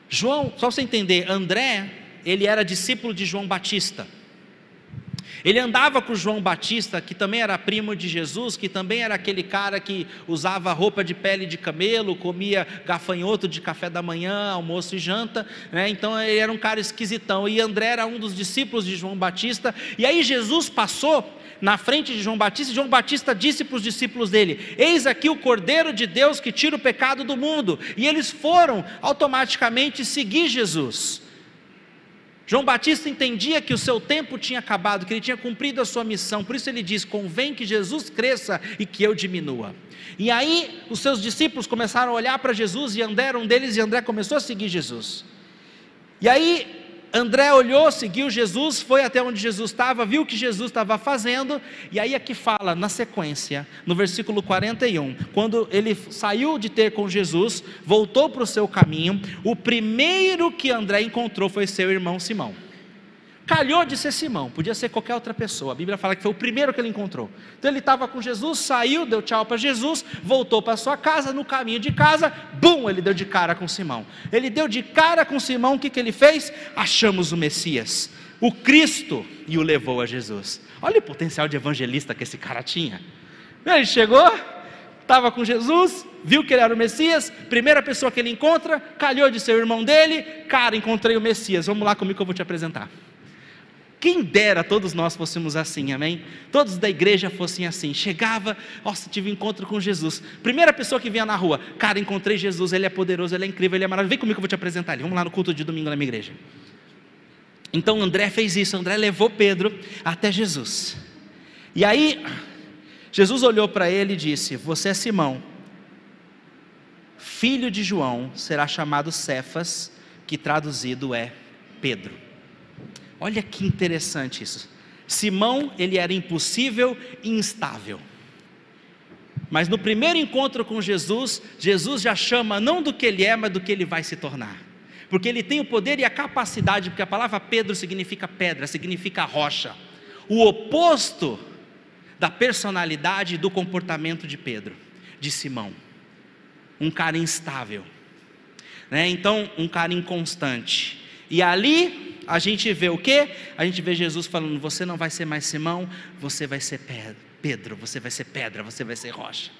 João, só você entender, André, ele era discípulo de João Batista. Ele andava com João Batista, que também era primo de Jesus, que também era aquele cara que usava roupa de pele de camelo, comia gafanhoto de café da manhã, almoço e janta, né? então ele era um cara esquisitão. E André era um dos discípulos de João Batista. E aí Jesus passou na frente de João Batista, e João Batista disse para os discípulos dele: Eis aqui o Cordeiro de Deus que tira o pecado do mundo. E eles foram automaticamente seguir Jesus. João Batista entendia que o seu tempo tinha acabado, que ele tinha cumprido a sua missão, por isso ele diz: convém que Jesus cresça e que eu diminua. E aí os seus discípulos começaram a olhar para Jesus e André era um deles, e André começou a seguir Jesus. E aí André olhou, seguiu Jesus, foi até onde Jesus estava, viu o que Jesus estava fazendo, e aí aqui fala, na sequência, no versículo 41, quando ele saiu de ter com Jesus, voltou para o seu caminho, o primeiro que André encontrou foi seu irmão Simão. Calhou de ser Simão, podia ser qualquer outra pessoa. A Bíblia fala que foi o primeiro que ele encontrou. Então ele estava com Jesus, saiu, deu tchau para Jesus, voltou para sua casa, no caminho de casa, bum, ele deu de cara com Simão. Ele deu de cara com Simão, o que, que ele fez? Achamos o Messias, o Cristo, e o levou a Jesus. Olha o potencial de evangelista que esse cara tinha. Ele chegou, estava com Jesus, viu que ele era o Messias, primeira pessoa que ele encontra, calhou de ser o irmão dele, cara, encontrei o Messias, vamos lá comigo que eu vou te apresentar. Quem dera todos nós fôssemos assim, amém? Todos da igreja fossem assim. Chegava, nossa, tive um encontro com Jesus. Primeira pessoa que vinha na rua, cara, encontrei Jesus, ele é poderoso, ele é incrível, ele é maravilhoso. Vem comigo eu vou te apresentar ele. Vamos lá no culto de domingo na minha igreja. Então André fez isso, André levou Pedro até Jesus. E aí, Jesus olhou para ele e disse: Você é Simão, filho de João, será chamado Cefas, que traduzido é Pedro. Olha que interessante isso. Simão, ele era impossível e instável. Mas no primeiro encontro com Jesus, Jesus já chama não do que ele é, mas do que ele vai se tornar. Porque ele tem o poder e a capacidade, porque a palavra Pedro significa pedra, significa rocha. O oposto da personalidade e do comportamento de Pedro, de Simão. Um cara instável. Né? Então, um cara inconstante. E ali a gente vê o quê? A gente vê Jesus falando: você não vai ser mais Simão, você vai ser Pedro, você vai ser pedra, você vai ser rocha.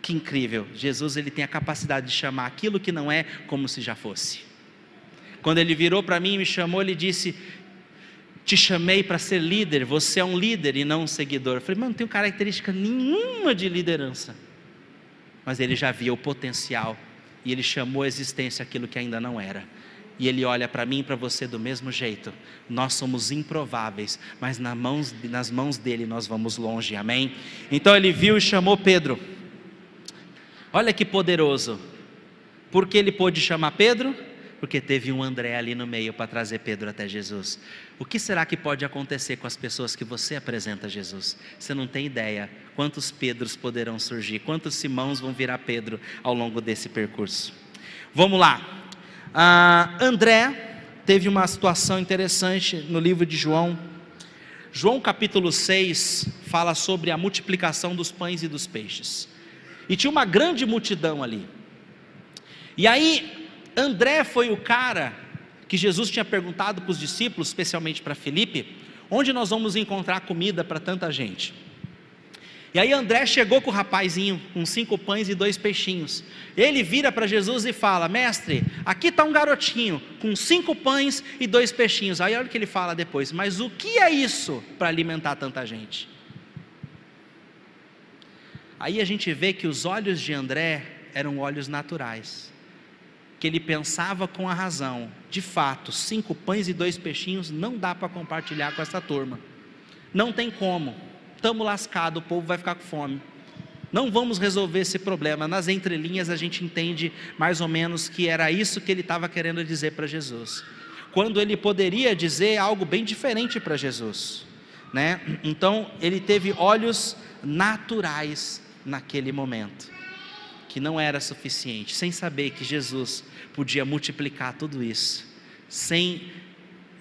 Que incrível! Jesus ele tem a capacidade de chamar aquilo que não é como se já fosse. Quando ele virou para mim e me chamou, ele disse: Te chamei para ser líder, você é um líder e não um seguidor. Eu falei, mano, não tenho característica nenhuma de liderança. Mas ele já via o potencial e ele chamou a existência aquilo que ainda não era e Ele olha para mim e para você do mesmo jeito. Nós somos improváveis, mas nas mãos, nas mãos dele nós vamos longe, amém? Então ele viu e chamou Pedro. Olha que poderoso. Por que ele pôde chamar Pedro? Porque teve um André ali no meio para trazer Pedro até Jesus. O que será que pode acontecer com as pessoas que você apresenta a Jesus? Você não tem ideia quantos Pedros poderão surgir, quantos Simãos vão virar Pedro ao longo desse percurso. Vamos lá, ah, André teve uma situação interessante no livro de João. João capítulo 6 fala sobre a multiplicação dos pães e dos peixes. E tinha uma grande multidão ali. E aí, André foi o cara que Jesus tinha perguntado para os discípulos, especialmente para Felipe, onde nós vamos encontrar comida para tanta gente. E aí André chegou com o rapazinho, com cinco pães e dois peixinhos. Ele vira para Jesus e fala: Mestre, aqui está um garotinho com cinco pães e dois peixinhos. Aí olha o que ele fala depois: Mas o que é isso para alimentar tanta gente? Aí a gente vê que os olhos de André eram olhos naturais, que ele pensava com a razão. De fato, cinco pães e dois peixinhos não dá para compartilhar com essa turma. Não tem como estamos lascados, o povo vai ficar com fome. Não vamos resolver esse problema. Nas entrelinhas a gente entende mais ou menos que era isso que ele estava querendo dizer para Jesus. Quando ele poderia dizer algo bem diferente para Jesus, né? Então ele teve olhos naturais naquele momento, que não era suficiente, sem saber que Jesus podia multiplicar tudo isso, sem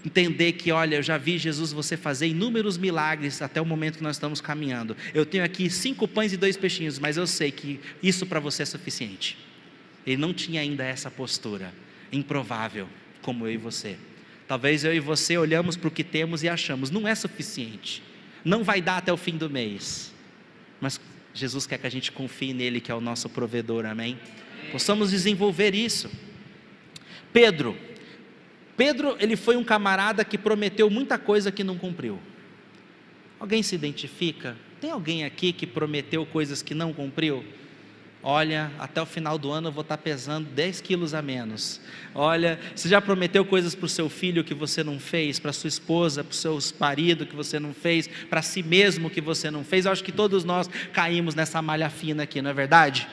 entender que, olha, eu já vi Jesus você fazer inúmeros milagres até o momento que nós estamos caminhando. Eu tenho aqui cinco pães e dois peixinhos, mas eu sei que isso para você é suficiente. Ele não tinha ainda essa postura, improvável, como eu e você. Talvez eu e você olhamos para o que temos e achamos, não é suficiente, não vai dar até o fim do mês. Mas Jesus quer que a gente confie nele, que é o nosso provedor, amém? Possamos desenvolver isso. Pedro, Pedro, ele foi um camarada que prometeu muita coisa que não cumpriu. Alguém se identifica? Tem alguém aqui que prometeu coisas que não cumpriu? Olha, até o final do ano eu vou estar pesando 10 quilos a menos. Olha, você já prometeu coisas para o seu filho que você não fez, para sua esposa, para o seu marido que você não fez, para si mesmo que você não fez. Eu acho que todos nós caímos nessa malha fina aqui, não é verdade?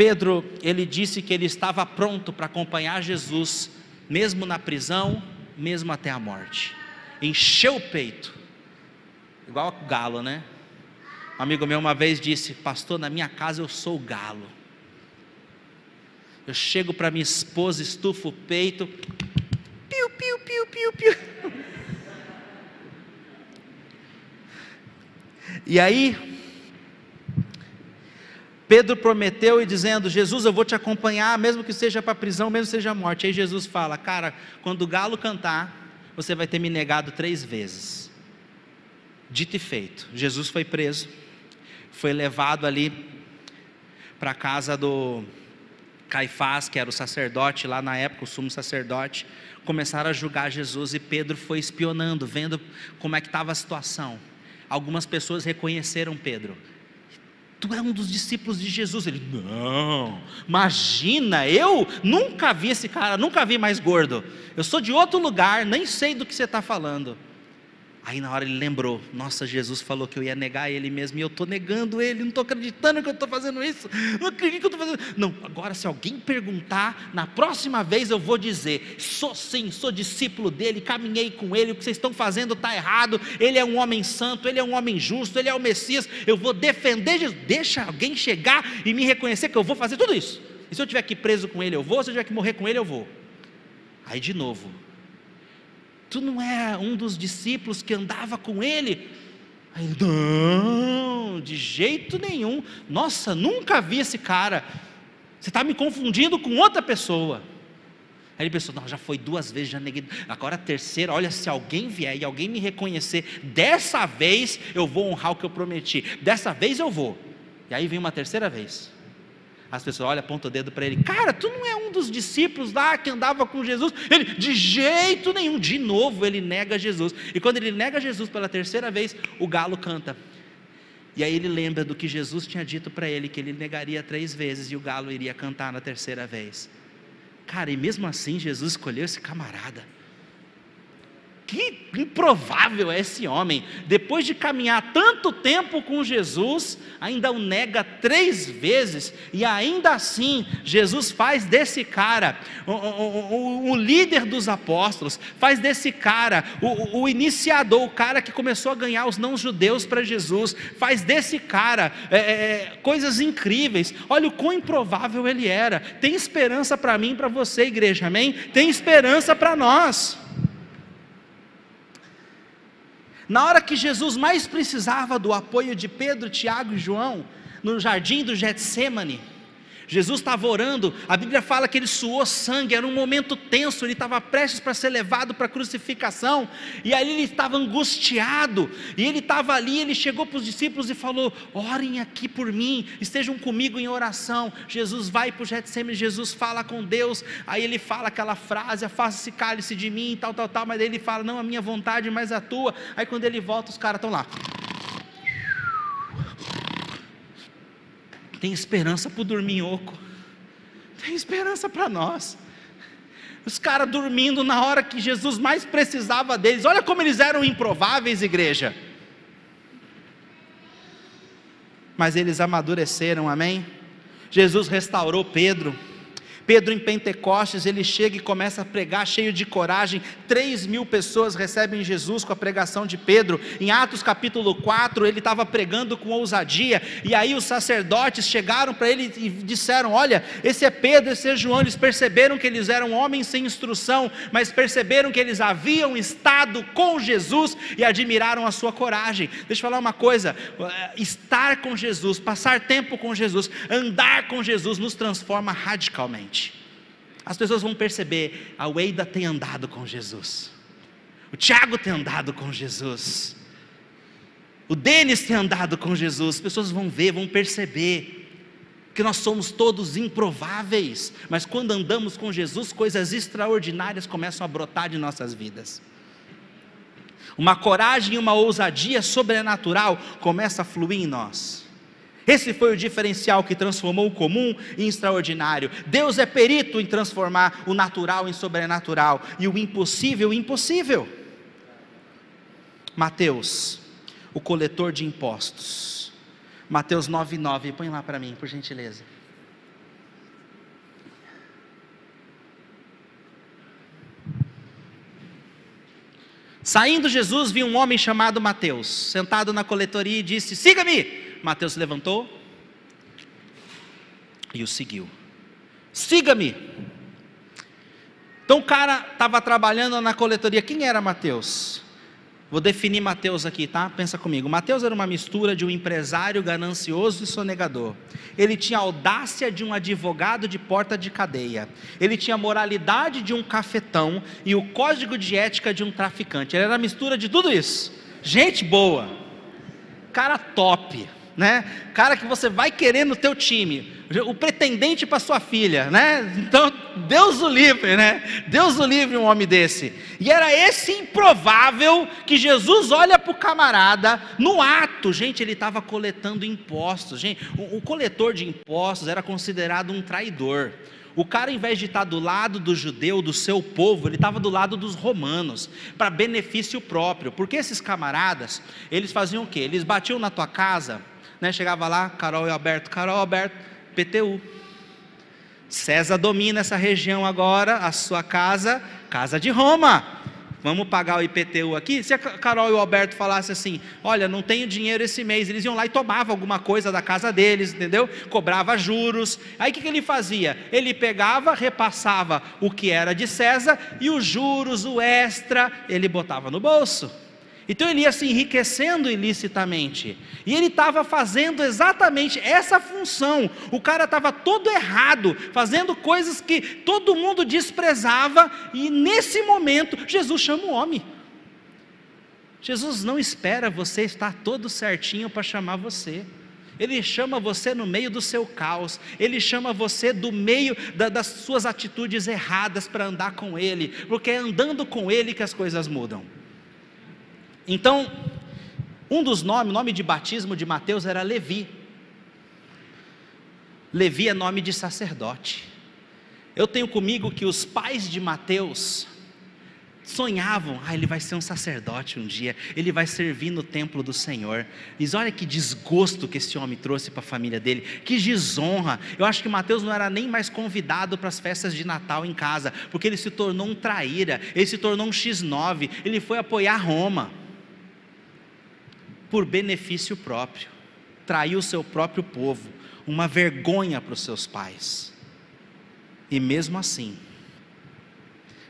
Pedro, ele disse que ele estava pronto para acompanhar Jesus, mesmo na prisão, mesmo até a morte. Encheu o peito, igual galo, né? Um amigo meu uma vez disse: Pastor, na minha casa eu sou o galo. Eu chego para minha esposa, estufo o peito, piu, piu, piu, piu, piu. E aí, Pedro prometeu e dizendo: Jesus, eu vou te acompanhar, mesmo que seja para a prisão, mesmo que seja a morte. Aí Jesus fala: Cara, quando o galo cantar, você vai ter me negado três vezes. Dito e feito, Jesus foi preso foi levado ali para a casa do Caifás, que era o sacerdote lá na época, o sumo sacerdote, começaram a julgar Jesus e Pedro foi espionando, vendo como é que estava a situação. Algumas pessoas reconheceram Pedro. Tu é um dos discípulos de Jesus. Ele, não, imagina, eu nunca vi esse cara, nunca vi mais gordo. Eu sou de outro lugar, nem sei do que você está falando. Aí na hora ele lembrou: Nossa, Jesus falou que eu ia negar ele mesmo e eu estou negando ele, não estou acreditando que eu estou fazendo isso, não acredito que eu estou fazendo. Não, agora se alguém perguntar, na próxima vez eu vou dizer: Sou sim, sou discípulo dele, caminhei com ele, o que vocês estão fazendo está errado. Ele é um homem santo, ele é um homem justo, ele é o Messias. Eu vou defender Jesus. Deixa alguém chegar e me reconhecer que eu vou fazer tudo isso. E se eu tiver que ir preso com ele, eu vou, se eu tiver que morrer com ele, eu vou. Aí de novo, Tu não é um dos discípulos que andava com ele? Aí ele, não, de jeito nenhum. Nossa, nunca vi esse cara. Você está me confundindo com outra pessoa. Aí ele pensou: não, já foi duas vezes, já neguei. Agora a terceira, olha, se alguém vier e alguém me reconhecer, dessa vez eu vou honrar o que eu prometi. Dessa vez eu vou. E aí vem uma terceira vez. As pessoas olham, apontam o dedo para ele: Cara, tu não é um dos discípulos lá que andava com Jesus? Ele, de jeito nenhum. De novo, ele nega Jesus. E quando ele nega Jesus pela terceira vez, o galo canta. E aí ele lembra do que Jesus tinha dito para ele: que ele negaria três vezes e o galo iria cantar na terceira vez. Cara, e mesmo assim, Jesus escolheu esse camarada que improvável é esse homem. Depois de caminhar tanto tempo com Jesus, ainda o nega três vezes, e ainda assim, Jesus faz desse cara o, o, o, o líder dos apóstolos, faz desse cara o, iniciador, o cara que começou a ganhar os não-judeus para Jesus, faz desse cara é, é, é, coisas incríveis. Olha o quão improvável ele era. Tem esperança para mim para você, igreja, amém? Tem esperança para nós. Na hora que Jesus mais precisava do apoio de Pedro, Tiago e João, no jardim do Getsemane, Jesus estava orando, a Bíblia fala que ele suou sangue, era um momento tenso, ele estava prestes para ser levado para a crucificação, e ali ele estava angustiado, e ele estava ali, ele chegou para os discípulos e falou: orem aqui por mim, estejam comigo em oração. Jesus vai para o Getsemane, Jesus fala com Deus, aí ele fala aquela frase: afasta-se cálice de mim, tal, tal, tal, mas aí ele fala: não a minha vontade, mas a tua. Aí quando ele volta, os caras estão lá. Tem esperança para o dorminhoco. Tem esperança para nós. Os caras dormindo na hora que Jesus mais precisava deles. Olha como eles eram improváveis, igreja. Mas eles amadureceram, amém? Jesus restaurou Pedro. Pedro, em Pentecostes, ele chega e começa a pregar cheio de coragem. Três mil pessoas recebem Jesus com a pregação de Pedro. Em Atos capítulo 4, ele estava pregando com ousadia. E aí os sacerdotes chegaram para ele e disseram: Olha, esse é Pedro, esse é João. Eles perceberam que eles eram homens sem instrução, mas perceberam que eles haviam estado com Jesus e admiraram a sua coragem. Deixa eu falar uma coisa: estar com Jesus, passar tempo com Jesus, andar com Jesus nos transforma radicalmente as pessoas vão perceber: a Weida tem andado com Jesus, o Tiago tem andado com Jesus, o Denis tem andado com Jesus. As pessoas vão ver, vão perceber que nós somos todos improváveis, mas quando andamos com Jesus, coisas extraordinárias começam a brotar de nossas vidas. Uma coragem e uma ousadia sobrenatural começa a fluir em nós. Esse foi o diferencial que transformou o comum em extraordinário. Deus é perito em transformar o natural em sobrenatural e o impossível em impossível. Mateus, o coletor de impostos. Mateus 9,9. Põe lá para mim, por gentileza. Saindo Jesus, viu um homem chamado Mateus, sentado na coletoria e disse: Siga-me. Mateus levantou e o seguiu. Siga-me. Então o cara estava trabalhando na coletoria. Quem era Mateus? Vou definir Mateus aqui, tá? Pensa comigo. Mateus era uma mistura de um empresário ganancioso e sonegador. Ele tinha audácia de um advogado de porta de cadeia. Ele tinha moralidade de um cafetão e o código de ética de um traficante. Ele era a mistura de tudo isso. Gente boa. Cara top né? Cara que você vai querer no teu time, o pretendente para sua filha, né? Então, Deus o livre, né? Deus o livre um homem desse. E era esse improvável que Jesus olha para o camarada no ato, gente, ele estava coletando impostos, gente. O, o coletor de impostos era considerado um traidor. O cara, em vez de estar do lado do judeu, do seu povo, ele estava do lado dos romanos, para benefício próprio. Porque esses camaradas, eles faziam o quê? Eles batiam na tua casa, né? Chegava lá, Carol e Alberto, Carol Alberto, PTU. César domina essa região agora, a sua casa, casa de Roma. Vamos pagar o IPTU aqui? Se a Carol e o Alberto falassem assim: Olha, não tenho dinheiro esse mês, eles iam lá e tomavam alguma coisa da casa deles, entendeu? Cobrava juros. Aí o que, que ele fazia? Ele pegava, repassava o que era de César e os juros, o extra, ele botava no bolso. Então ele ia se enriquecendo ilicitamente. E ele estava fazendo exatamente essa função. O cara estava todo errado, fazendo coisas que todo mundo desprezava. E nesse momento, Jesus chama o homem. Jesus não espera você estar todo certinho para chamar você. Ele chama você no meio do seu caos, Ele chama você do meio da, das suas atitudes erradas para andar com Ele, porque é andando com Ele que as coisas mudam. Então, um dos nomes, nome de batismo de Mateus era Levi. Levi é nome de sacerdote. Eu tenho comigo que os pais de Mateus sonhavam, ah, ele vai ser um sacerdote um dia, ele vai servir no templo do Senhor. Mas olha que desgosto que esse homem trouxe para a família dele, que desonra. Eu acho que Mateus não era nem mais convidado para as festas de Natal em casa, porque ele se tornou um traíra, ele se tornou um X9, ele foi apoiar Roma por benefício próprio, traiu o seu próprio povo, uma vergonha para os seus pais. E mesmo assim,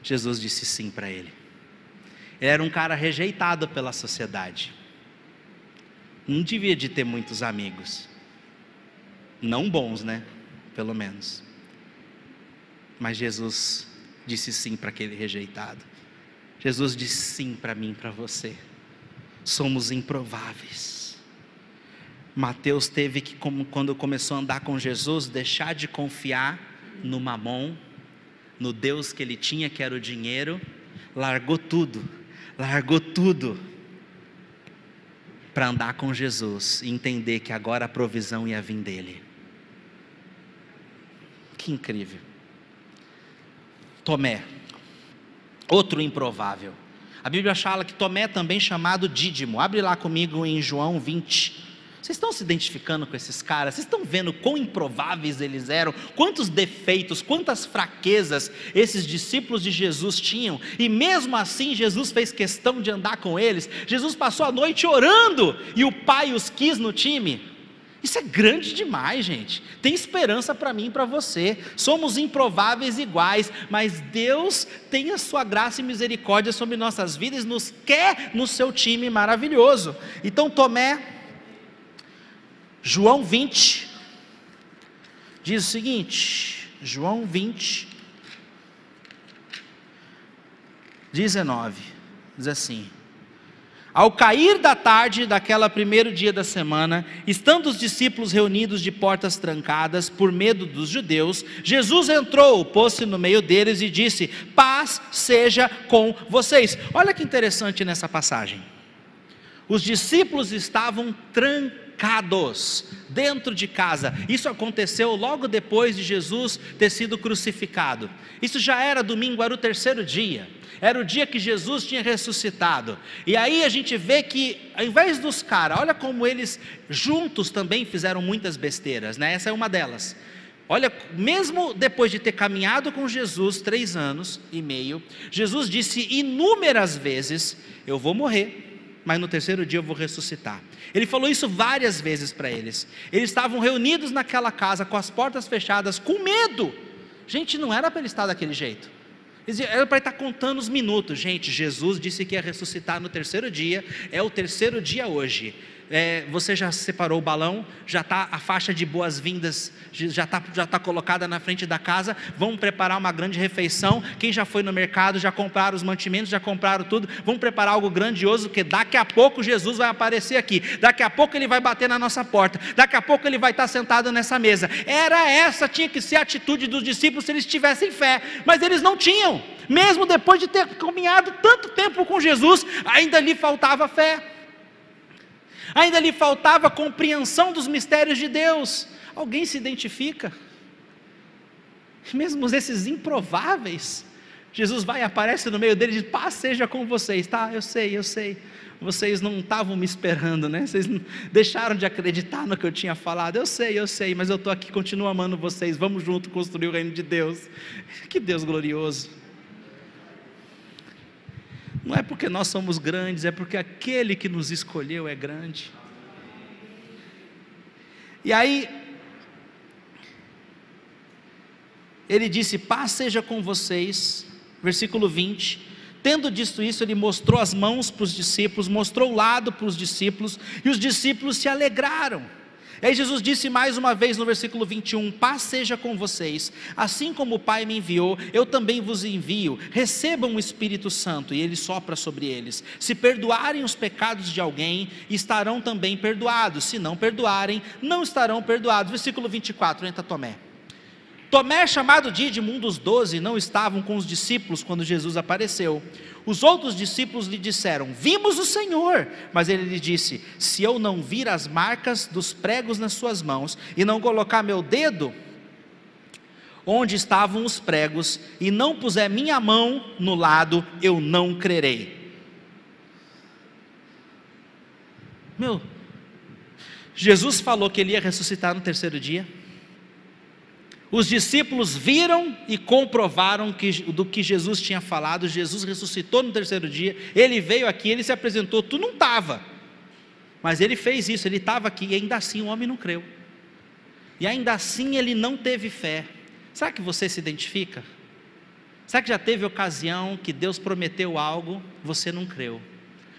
Jesus disse sim para ele. Ele era um cara rejeitado pela sociedade. Não devia de ter muitos amigos. Não bons, né? Pelo menos. Mas Jesus disse sim para aquele rejeitado. Jesus disse sim para mim, para você somos improváveis. Mateus teve que, quando começou a andar com Jesus, deixar de confiar no mamon, no Deus que ele tinha, que era o dinheiro, largou tudo, largou tudo para andar com Jesus e entender que agora a provisão ia vir dele. Que incrível. Tomé, outro improvável. A Bíblia fala que Tomé é também chamado Dídimo. Abre lá comigo em João 20. Vocês estão se identificando com esses caras? Vocês estão vendo quão improváveis eles eram? Quantos defeitos, quantas fraquezas esses discípulos de Jesus tinham? E mesmo assim, Jesus fez questão de andar com eles. Jesus passou a noite orando e o Pai os quis no time. Isso é grande demais, gente. Tem esperança para mim e para você. Somos improváveis iguais, mas Deus tem a sua graça e misericórdia sobre nossas vidas, nos quer no seu time maravilhoso. Então, Tomé, João 20, diz o seguinte: João 20, 19, diz assim. Ao cair da tarde daquela primeiro dia da semana, estando os discípulos reunidos de portas trancadas por medo dos judeus, Jesus entrou, pôs-se no meio deles e disse: Paz seja com vocês. Olha que interessante nessa passagem. Os discípulos estavam trancados dentro de casa. Isso aconteceu logo depois de Jesus ter sido crucificado. Isso já era domingo, era o terceiro dia. Era o dia que Jesus tinha ressuscitado. E aí a gente vê que, ao invés dos caras, olha como eles juntos também fizeram muitas besteiras, né? Essa é uma delas. Olha, mesmo depois de ter caminhado com Jesus três anos e meio, Jesus disse inúmeras vezes: Eu vou morrer, mas no terceiro dia eu vou ressuscitar. Ele falou isso várias vezes para eles. Eles estavam reunidos naquela casa com as portas fechadas, com medo. Gente, não era para ele estar daquele jeito. Era para estar contando os minutos. Gente, Jesus disse que ia ressuscitar no terceiro dia, é o terceiro dia hoje é, você já separou o balão, já está a faixa de boas-vindas, já está já tá colocada na frente da casa, vamos preparar uma grande refeição. Quem já foi no mercado, já compraram os mantimentos, já compraram tudo, vamos preparar algo grandioso, porque daqui a pouco Jesus vai aparecer aqui, daqui a pouco ele vai bater na nossa porta, daqui a pouco ele vai estar sentado nessa mesa. Era essa, tinha que ser a atitude dos discípulos se eles tivessem fé, mas eles não tinham, mesmo depois de ter caminhado tanto tempo com Jesus, ainda lhe faltava fé ainda lhe faltava compreensão dos mistérios de Deus. Alguém se identifica? Mesmo esses improváveis, Jesus vai aparece no meio deles e diz: Paz seja com vocês, tá? Eu sei, eu sei. Vocês não estavam me esperando, né? Vocês deixaram de acreditar no que eu tinha falado. Eu sei, eu sei, mas eu estou aqui, continuo amando vocês. Vamos junto construir o reino de Deus. Que Deus glorioso. Não é porque nós somos grandes, é porque aquele que nos escolheu é grande. E aí, ele disse: Paz seja com vocês, versículo 20. Tendo dito isso, ele mostrou as mãos para os discípulos, mostrou o lado para os discípulos, e os discípulos se alegraram. Aí Jesus disse mais uma vez no versículo 21: Paz seja com vocês, assim como o Pai me enviou, eu também vos envio. Recebam o Espírito Santo, e ele sopra sobre eles. Se perdoarem os pecados de alguém, estarão também perdoados. Se não perdoarem, não estarão perdoados. Versículo 24, entra Tomé. Tomé, chamado Dídimo, um dos doze, não estavam com os discípulos quando Jesus apareceu. Os outros discípulos lhe disseram: Vimos o Senhor. Mas ele lhe disse: Se eu não vir as marcas dos pregos nas suas mãos e não colocar meu dedo onde estavam os pregos e não puser minha mão no lado, eu não crerei. Meu, Jesus falou que ele ia ressuscitar no terceiro dia. Os discípulos viram e comprovaram que, do que Jesus tinha falado. Jesus ressuscitou no terceiro dia. Ele veio aqui, ele se apresentou. Tu não estava, mas ele fez isso. Ele estava aqui e ainda assim o homem não creu. E ainda assim ele não teve fé. Será que você se identifica? Será que já teve ocasião que Deus prometeu algo, você não creu?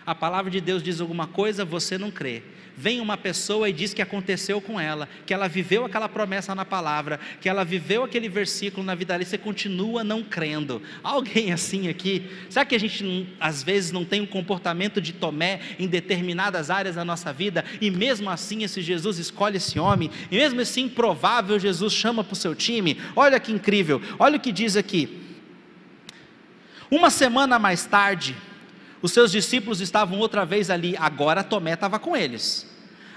A palavra de Deus diz alguma coisa, você não crê vem uma pessoa e diz que aconteceu com ela, que ela viveu aquela promessa na palavra, que ela viveu aquele versículo na vida dela e você continua não crendo. Alguém assim aqui? Será que a gente às vezes não tem um comportamento de Tomé em determinadas áreas da nossa vida e mesmo assim esse Jesus escolhe esse homem e mesmo assim improvável Jesus chama para o seu time? Olha que incrível, olha o que diz aqui. Uma semana mais tarde, os seus discípulos estavam outra vez ali, agora Tomé estava com eles.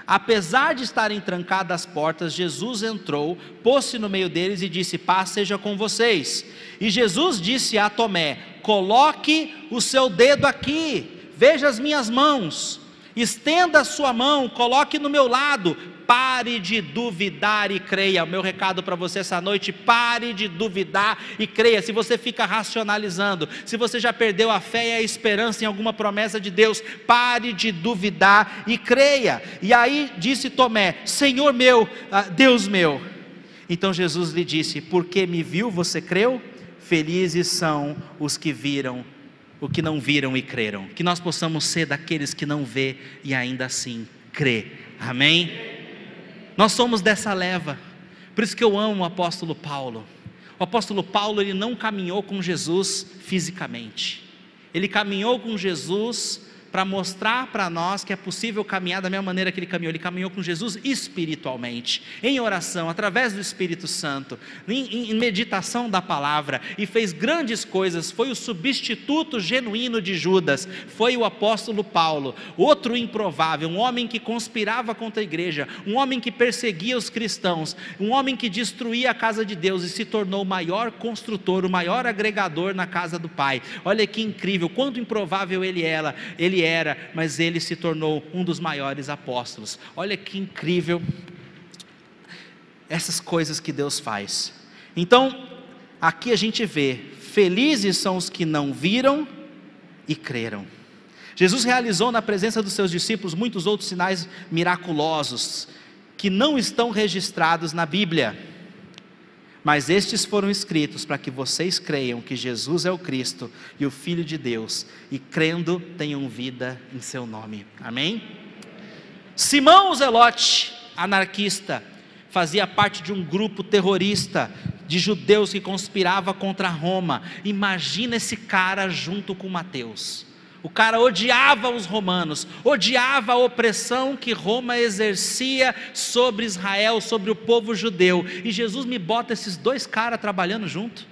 Apesar de estarem trancadas as portas, Jesus entrou, pôs-se no meio deles e disse: Paz seja com vocês. E Jesus disse a Tomé: Coloque o seu dedo aqui, veja as minhas mãos, estenda a sua mão, coloque no meu lado, pare de duvidar e creia. O meu recado para você essa noite: pare de duvidar e creia. Se você fica racionalizando, se você já perdeu a fé e a esperança em alguma promessa de Deus, pare de duvidar e creia. E aí disse Tomé: Senhor meu, ah, Deus meu. Então Jesus lhe disse: Porque me viu, você creu? Felizes são os que viram o que não viram e creram. Que nós possamos ser daqueles que não vê e ainda assim crê. Amém? Nós somos dessa leva. Por isso que eu amo o apóstolo Paulo. O apóstolo Paulo ele não caminhou com Jesus fisicamente. Ele caminhou com Jesus para mostrar para nós que é possível caminhar da mesma maneira que ele caminhou. Ele caminhou com Jesus espiritualmente, em oração, através do Espírito Santo, em, em meditação da palavra, e fez grandes coisas. Foi o substituto genuíno de Judas, foi o apóstolo Paulo, outro improvável, um homem que conspirava contra a igreja, um homem que perseguia os cristãos, um homem que destruía a casa de Deus e se tornou o maior construtor, o maior agregador na casa do Pai. Olha que incrível, quanto improvável ele era, ele era, mas ele se tornou um dos maiores apóstolos. Olha que incrível essas coisas que Deus faz. Então, aqui a gente vê: felizes são os que não viram e creram. Jesus realizou na presença dos seus discípulos muitos outros sinais miraculosos que não estão registrados na Bíblia. Mas estes foram escritos para que vocês creiam que Jesus é o Cristo e o Filho de Deus, e crendo tenham vida em seu nome. Amém? Simão Zelote, anarquista, fazia parte de um grupo terrorista de judeus que conspirava contra Roma. Imagina esse cara junto com Mateus. O cara odiava os romanos, odiava a opressão que Roma exercia sobre Israel, sobre o povo judeu. E Jesus me bota esses dois caras trabalhando junto.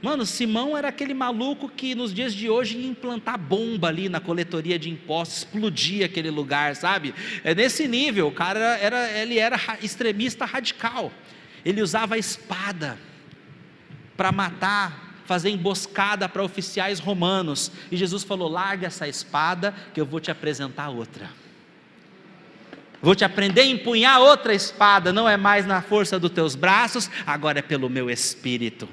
Mano, Simão era aquele maluco que nos dias de hoje ia implantar bomba ali na coletoria de impostos, explodir aquele lugar, sabe? É nesse nível, o cara era, ele era extremista radical. Ele usava a espada para matar fazer emboscada para oficiais romanos. E Jesus falou: larga essa espada, que eu vou te apresentar outra. Vou te aprender a empunhar outra espada, não é mais na força dos teus braços, agora é pelo meu espírito.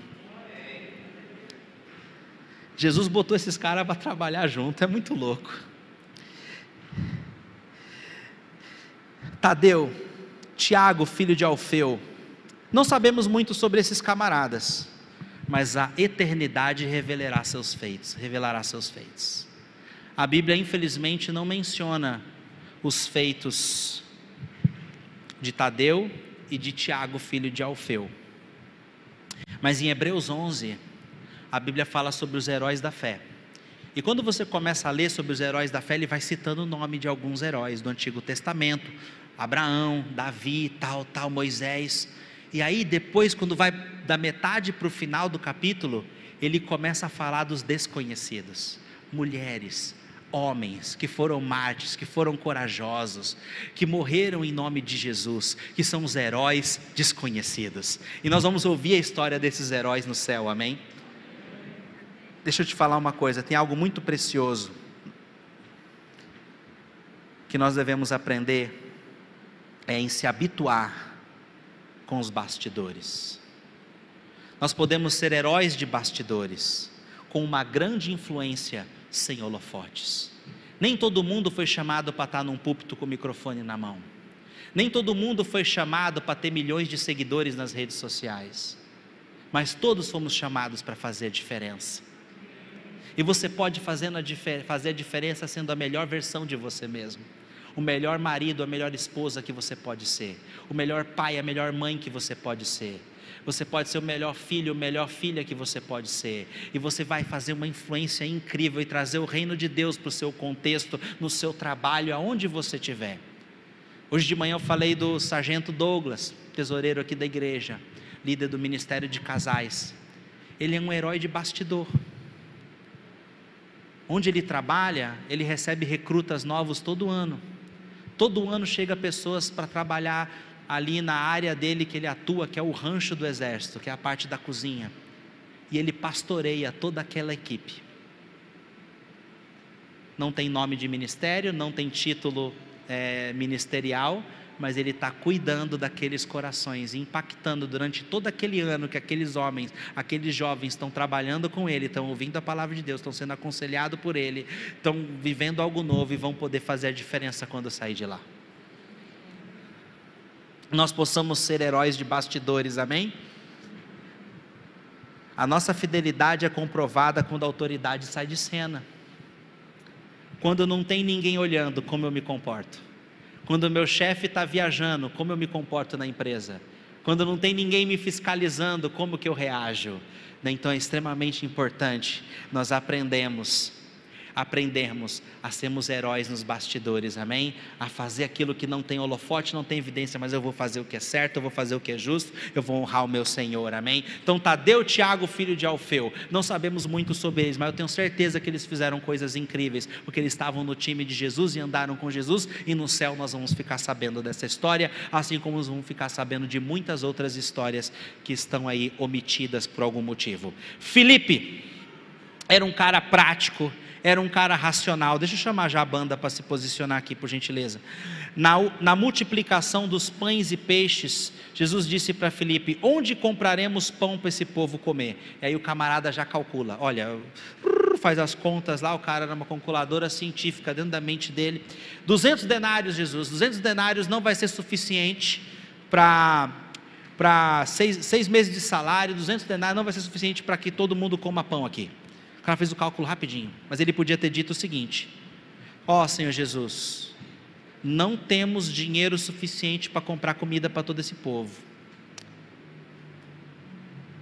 Jesus botou esses caras para trabalhar junto, é muito louco. Tadeu, Tiago, filho de Alfeu, não sabemos muito sobre esses camaradas mas a eternidade revelará seus feitos, revelará seus feitos. A Bíblia infelizmente não menciona os feitos de Tadeu e de Tiago, filho de Alfeu. Mas em Hebreus 11, a Bíblia fala sobre os heróis da fé. E quando você começa a ler sobre os heróis da fé, ele vai citando o nome de alguns heróis do Antigo Testamento: Abraão, Davi, tal, tal, Moisés. E aí, depois, quando vai da metade para o final do capítulo, ele começa a falar dos desconhecidos, mulheres, homens que foram mártires, que foram corajosos, que morreram em nome de Jesus, que são os heróis desconhecidos. E nós vamos ouvir a história desses heróis no céu, amém? Deixa eu te falar uma coisa, tem algo muito precioso que nós devemos aprender é em se habituar com os bastidores. Nós podemos ser heróis de bastidores, com uma grande influência sem holofotes. Nem todo mundo foi chamado para estar num púlpito com o microfone na mão. Nem todo mundo foi chamado para ter milhões de seguidores nas redes sociais. Mas todos fomos chamados para fazer diferença. E você pode fazer a diferença sendo a melhor versão de você mesmo o melhor marido, a melhor esposa que você pode ser, o melhor pai, a melhor mãe que você pode ser. Você pode ser o melhor filho, a melhor filha que você pode ser. E você vai fazer uma influência incrível e trazer o reino de Deus para o seu contexto, no seu trabalho, aonde você estiver. Hoje de manhã eu falei do sargento Douglas, tesoureiro aqui da igreja, líder do ministério de casais. Ele é um herói de bastidor. Onde ele trabalha, ele recebe recrutas novos todo ano. Todo ano chega pessoas para trabalhar ali na área dele que ele atua, que é o rancho do exército, que é a parte da cozinha. E ele pastoreia toda aquela equipe. Não tem nome de ministério, não tem título é, ministerial, mas Ele está cuidando daqueles corações, impactando durante todo aquele ano que aqueles homens, aqueles jovens estão trabalhando com Ele, estão ouvindo a palavra de Deus, estão sendo aconselhados por Ele, estão vivendo algo novo e vão poder fazer a diferença quando sair de lá. Nós possamos ser heróis de bastidores, amém? A nossa fidelidade é comprovada quando a autoridade sai de cena. Quando não tem ninguém olhando como eu me comporto. Quando o meu chefe está viajando, como eu me comporto na empresa? Quando não tem ninguém me fiscalizando, como que eu reajo? Né, então é extremamente importante nós aprendemos aprendermos a sermos heróis nos bastidores, amém? A fazer aquilo que não tem holofote, não tem evidência, mas eu vou fazer o que é certo, eu vou fazer o que é justo, eu vou honrar o meu Senhor, amém? Então, Tadeu, Tiago, filho de Alfeu, não sabemos muito sobre eles, mas eu tenho certeza que eles fizeram coisas incríveis, porque eles estavam no time de Jesus e andaram com Jesus, e no céu nós vamos ficar sabendo dessa história, assim como vamos ficar sabendo de muitas outras histórias que estão aí omitidas por algum motivo. Filipe era um cara prático, era um cara racional. Deixa eu chamar já a banda para se posicionar aqui, por gentileza. Na, na multiplicação dos pães e peixes, Jesus disse para Filipe: Onde compraremos pão para esse povo comer? E aí o camarada já calcula: Olha, faz as contas lá. O cara era uma calculadora científica dentro da mente dele. 200 denários, Jesus. 200 denários não vai ser suficiente para para seis, seis meses de salário, 200 denários não vai ser suficiente para que todo mundo coma pão aqui. O cara fez o cálculo rapidinho, mas ele podia ter dito o seguinte: Ó oh, Senhor Jesus, não temos dinheiro suficiente para comprar comida para todo esse povo.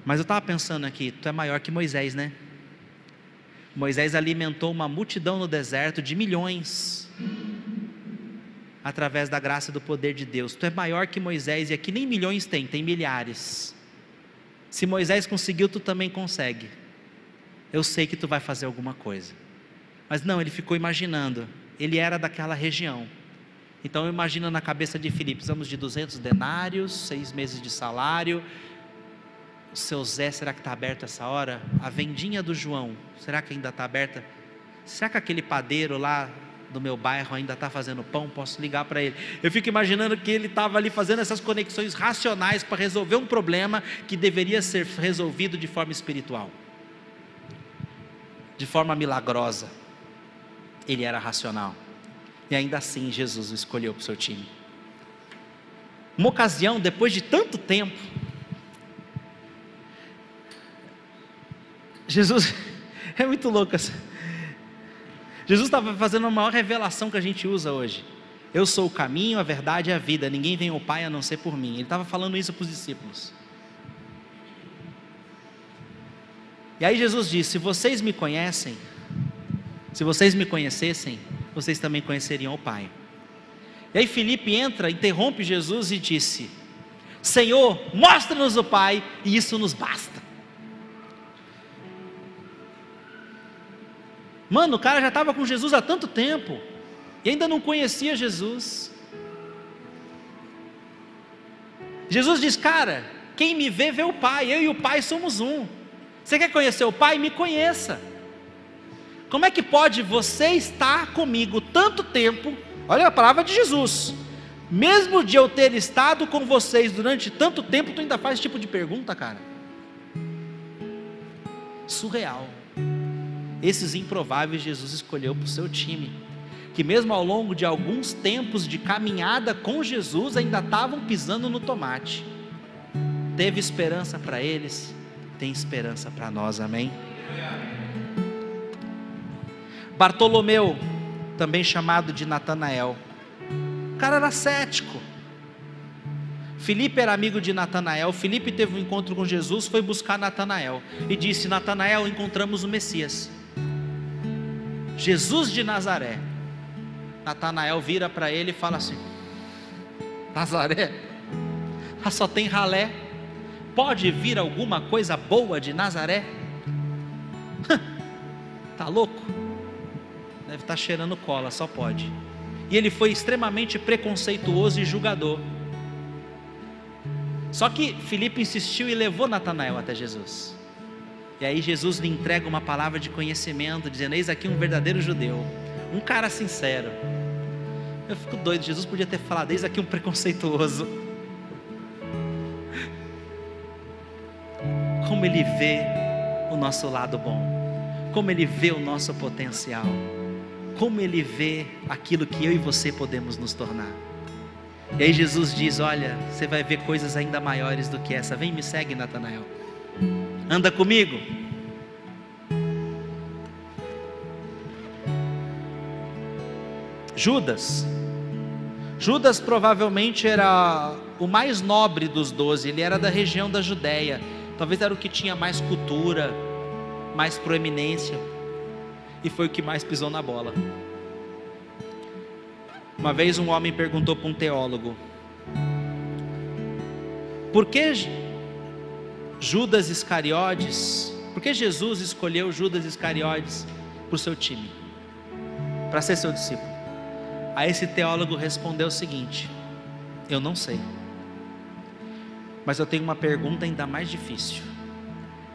Mas eu estava pensando aqui, tu é maior que Moisés, né? Moisés alimentou uma multidão no deserto de milhões, através da graça e do poder de Deus. Tu é maior que Moisés, e aqui nem milhões tem, tem milhares. Se Moisés conseguiu, tu também consegue eu sei que tu vai fazer alguma coisa. Mas não, ele ficou imaginando, ele era daquela região. Então eu imagino na cabeça de Filipe, precisamos de 200 denários, seis meses de salário. O seu Zé, será que está aberto essa hora? A vendinha do João, será que ainda está aberta? Será que aquele padeiro lá do meu bairro ainda está fazendo pão? Posso ligar para ele. Eu fico imaginando que ele estava ali fazendo essas conexões racionais para resolver um problema que deveria ser resolvido de forma espiritual de forma milagrosa. Ele era racional. E ainda assim Jesus o escolheu para o seu time. Uma ocasião, depois de tanto tempo, Jesus, é muito louco. Jesus estava fazendo a maior revelação que a gente usa hoje. Eu sou o caminho, a verdade e a vida. Ninguém vem ao Pai a não ser por mim. Ele estava falando isso para os discípulos. E aí Jesus disse: Se vocês me conhecem, se vocês me conhecessem, vocês também conheceriam o Pai. E aí Felipe entra, interrompe Jesus e disse: Senhor, mostra-nos o Pai, e isso nos basta. Mano, o cara já estava com Jesus há tanto tempo, e ainda não conhecia Jesus. Jesus diz: Cara, quem me vê, vê o Pai, eu e o Pai somos um. Você quer conhecer o Pai? Me conheça. Como é que pode você estar comigo tanto tempo? Olha a palavra de Jesus. Mesmo de eu ter estado com vocês durante tanto tempo, tu ainda faz esse tipo de pergunta, cara? Surreal. Esses improváveis Jesus escolheu para o seu time, que mesmo ao longo de alguns tempos de caminhada com Jesus, ainda estavam pisando no tomate. Teve esperança para eles, tem esperança para nós, amém? Bartolomeu, também chamado de Natanael, o cara era cético. Filipe era amigo de Natanael. Filipe teve um encontro com Jesus, foi buscar Natanael e disse: Natanael, encontramos o Messias, Jesus de Nazaré. Natanael vira para ele e fala assim: Nazaré, só tem ralé pode vir alguma coisa boa de Nazaré? Tá louco? Deve estar tá cheirando cola, só pode. E ele foi extremamente preconceituoso e julgador. Só que Filipe insistiu e levou Natanael até Jesus. E aí Jesus lhe entrega uma palavra de conhecimento, dizendo: Eis aqui um verdadeiro judeu, um cara sincero. Eu fico doido, Jesus podia ter falado: Eis aqui um preconceituoso. Como Ele vê o nosso lado bom, como Ele vê o nosso potencial, como Ele vê aquilo que eu e você podemos nos tornar. E aí Jesus diz: Olha, você vai ver coisas ainda maiores do que essa. Vem, me segue, Natanael. Anda comigo. Judas. Judas provavelmente era o mais nobre dos doze, ele era da região da Judéia Talvez era o que tinha mais cultura, mais proeminência. e foi o que mais pisou na bola. Uma vez um homem perguntou para um teólogo: Por que Judas Iscariotes, por que Jesus escolheu Judas Iscariotes para o seu time, para ser seu discípulo? Aí esse teólogo respondeu o seguinte: Eu não sei, mas eu tenho uma pergunta ainda mais difícil: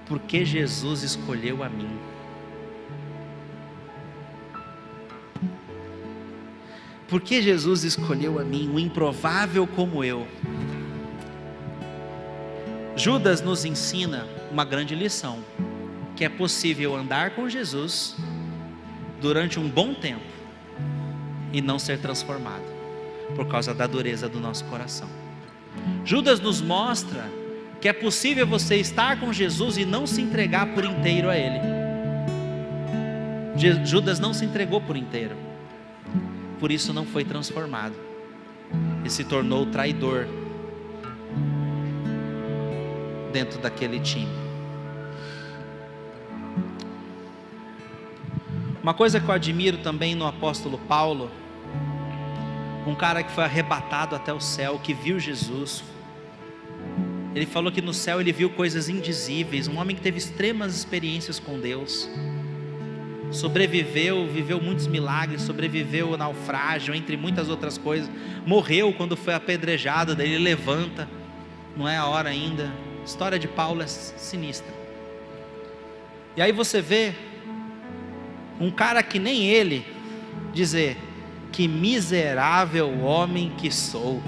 Por que Jesus escolheu a mim? Por que Jesus escolheu a mim, o improvável como eu? Judas nos ensina uma grande lição: que é possível andar com Jesus durante um bom tempo e não ser transformado por causa da dureza do nosso coração. Judas nos mostra que é possível você estar com Jesus e não se entregar por inteiro a Ele. Judas não se entregou por inteiro por isso não foi transformado e se tornou traidor dentro daquele time. Uma coisa que eu admiro também no apóstolo Paulo, um cara que foi arrebatado até o céu, que viu Jesus. Ele falou que no céu ele viu coisas indizíveis, um homem que teve extremas experiências com Deus sobreviveu, viveu muitos milagres, sobreviveu ao naufrágio, entre muitas outras coisas. Morreu quando foi apedrejado, daí ele levanta. Não é a hora ainda. A história de Paulo é sinistra. E aí você vê um cara que nem ele dizer: Que miserável homem que sou.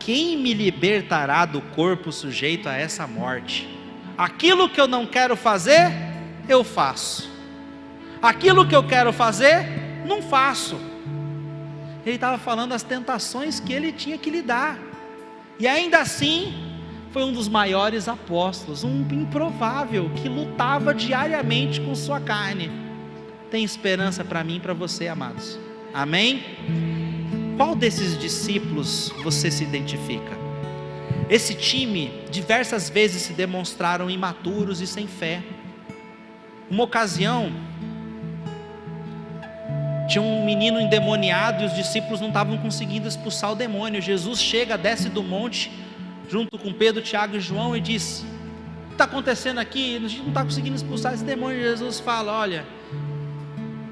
Quem me libertará do corpo sujeito a essa morte? Aquilo que eu não quero fazer, eu faço Aquilo que eu quero fazer, não faço. Ele estava falando das tentações que ele tinha que lidar. E ainda assim, foi um dos maiores apóstolos, um improvável que lutava diariamente com sua carne. Tem esperança para mim e para você, amados. Amém? Qual desses discípulos você se identifica? Esse time diversas vezes se demonstraram imaturos e sem fé. Uma ocasião, tinha um menino endemoniado e os discípulos não estavam conseguindo expulsar o demônio. Jesus chega, desce do monte, junto com Pedro, Tiago e João, e diz: O que está acontecendo aqui? A gente não está conseguindo expulsar esse demônio. Jesus fala: Olha,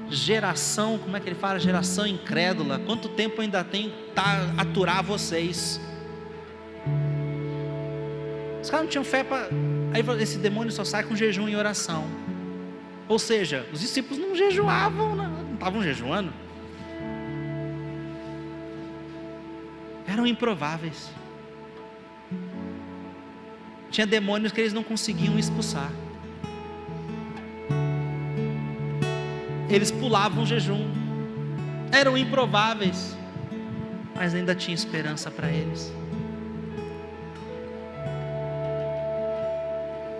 geração, como é que ele fala? Geração incrédula. Quanto tempo ainda tem para aturar vocês? Os caras não tinham fé para. Aí esse demônio só sai com jejum e oração. Ou seja, os discípulos não jejuavam, não estavam jejuando. Eram improváveis. Tinha demônios que eles não conseguiam expulsar. Eles pulavam o jejum. Eram improváveis. Mas ainda tinha esperança para eles.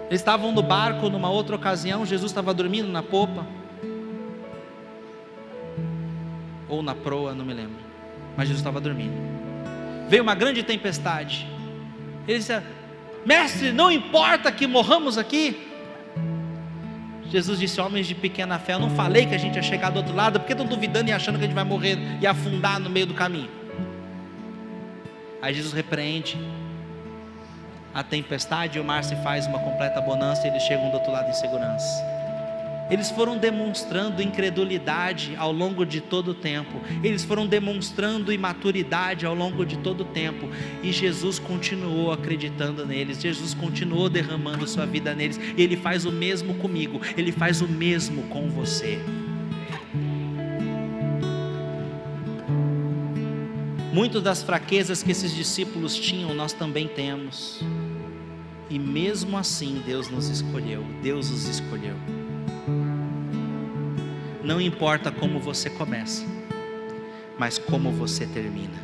Eles estavam no barco numa outra ocasião, Jesus estava dormindo na popa. ou na proa, não me lembro. Mas Jesus estava dormindo. Veio uma grande tempestade. Ele disse: Mestre, não importa que morramos aqui. Jesus disse: Homens de pequena fé, eu não falei que a gente ia chegar do outro lado, porque estão duvidando e achando que a gente vai morrer e afundar no meio do caminho. Aí Jesus repreende a tempestade e o mar se faz uma completa bonança e eles chegam do outro lado em segurança. Eles foram demonstrando incredulidade ao longo de todo o tempo. Eles foram demonstrando imaturidade ao longo de todo o tempo. E Jesus continuou acreditando neles. Jesus continuou derramando sua vida neles. E Ele faz o mesmo comigo. Ele faz o mesmo com você. Muitas das fraquezas que esses discípulos tinham, nós também temos. E mesmo assim, Deus nos escolheu. Deus os escolheu. Não importa como você começa, mas como você termina.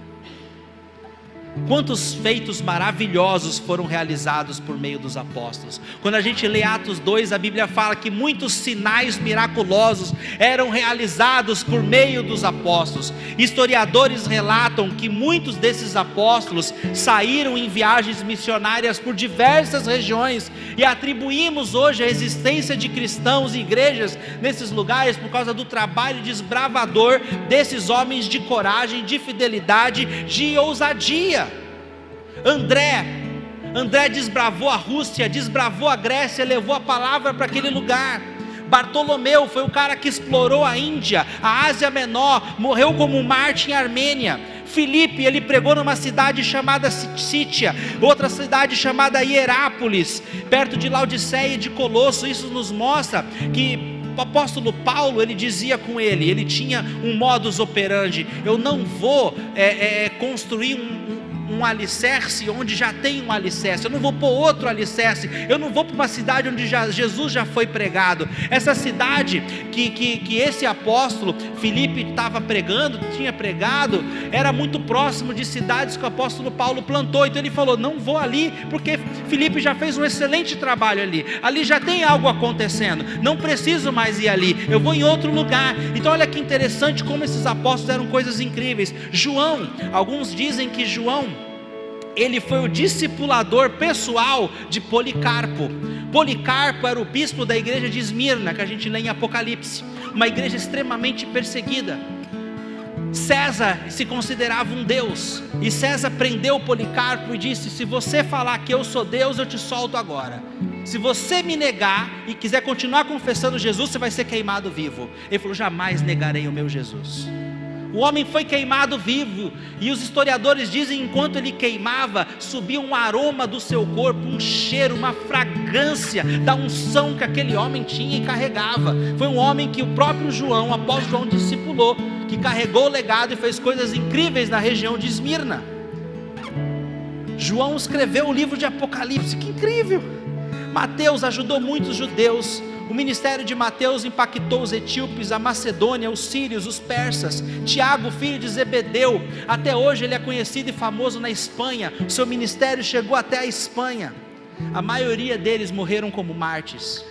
Quantos feitos maravilhosos foram realizados por meio dos apóstolos? Quando a gente lê Atos 2, a Bíblia fala que muitos sinais miraculosos eram realizados por meio dos apóstolos. Historiadores relatam que muitos desses apóstolos saíram em viagens missionárias por diversas regiões e atribuímos hoje a existência de cristãos e igrejas nesses lugares por causa do trabalho desbravador desses homens de coragem, de fidelidade, de ousadia. André, André desbravou a Rússia, desbravou a Grécia, levou a palavra para aquele lugar. Bartolomeu foi o cara que explorou a Índia, a Ásia Menor, morreu como Marte em Armênia. Filipe, ele pregou numa cidade chamada Sítia, outra cidade chamada Hierápolis, perto de Laodiceia e de Colosso. Isso nos mostra que o apóstolo Paulo, ele dizia com ele, ele tinha um modus operandi: eu não vou é, é, construir um, um alicerce onde já tem um alicerce, eu não vou pôr outro alicerce, eu não vou para uma cidade onde já, Jesus já foi pregado. Essa cidade que, que, que esse apóstolo Filipe estava pregando, tinha pregado, era muito próximo de cidades que o apóstolo Paulo plantou. Então ele falou: Não vou ali, porque Filipe já fez um excelente trabalho ali, ali já tem algo acontecendo, não preciso mais ir ali, eu vou em outro lugar. Então olha que interessante como esses apóstolos eram coisas incríveis. João, alguns dizem que João ele foi o discipulador pessoal de Policarpo. Policarpo era o bispo da igreja de Esmirna, que a gente lê em Apocalipse, uma igreja extremamente perseguida. César se considerava um Deus, e César prendeu Policarpo e disse: Se você falar que eu sou Deus, eu te solto agora. Se você me negar e quiser continuar confessando Jesus, você vai ser queimado vivo. Ele falou: Jamais negarei o meu Jesus. O homem foi queimado vivo, e os historiadores dizem: enquanto ele queimava, subia um aroma do seu corpo, um cheiro, uma fragrância da unção que aquele homem tinha e carregava. Foi um homem que o próprio João, após João, discipulou, que carregou o legado e fez coisas incríveis na região de Esmirna. João escreveu o livro de Apocalipse, que incrível! Mateus ajudou muitos judeus o ministério de Mateus impactou os etíopes, a Macedônia, os sírios, os persas. Tiago, filho de Zebedeu, até hoje ele é conhecido e famoso na Espanha. Seu ministério chegou até a Espanha. A maioria deles morreram como mártires,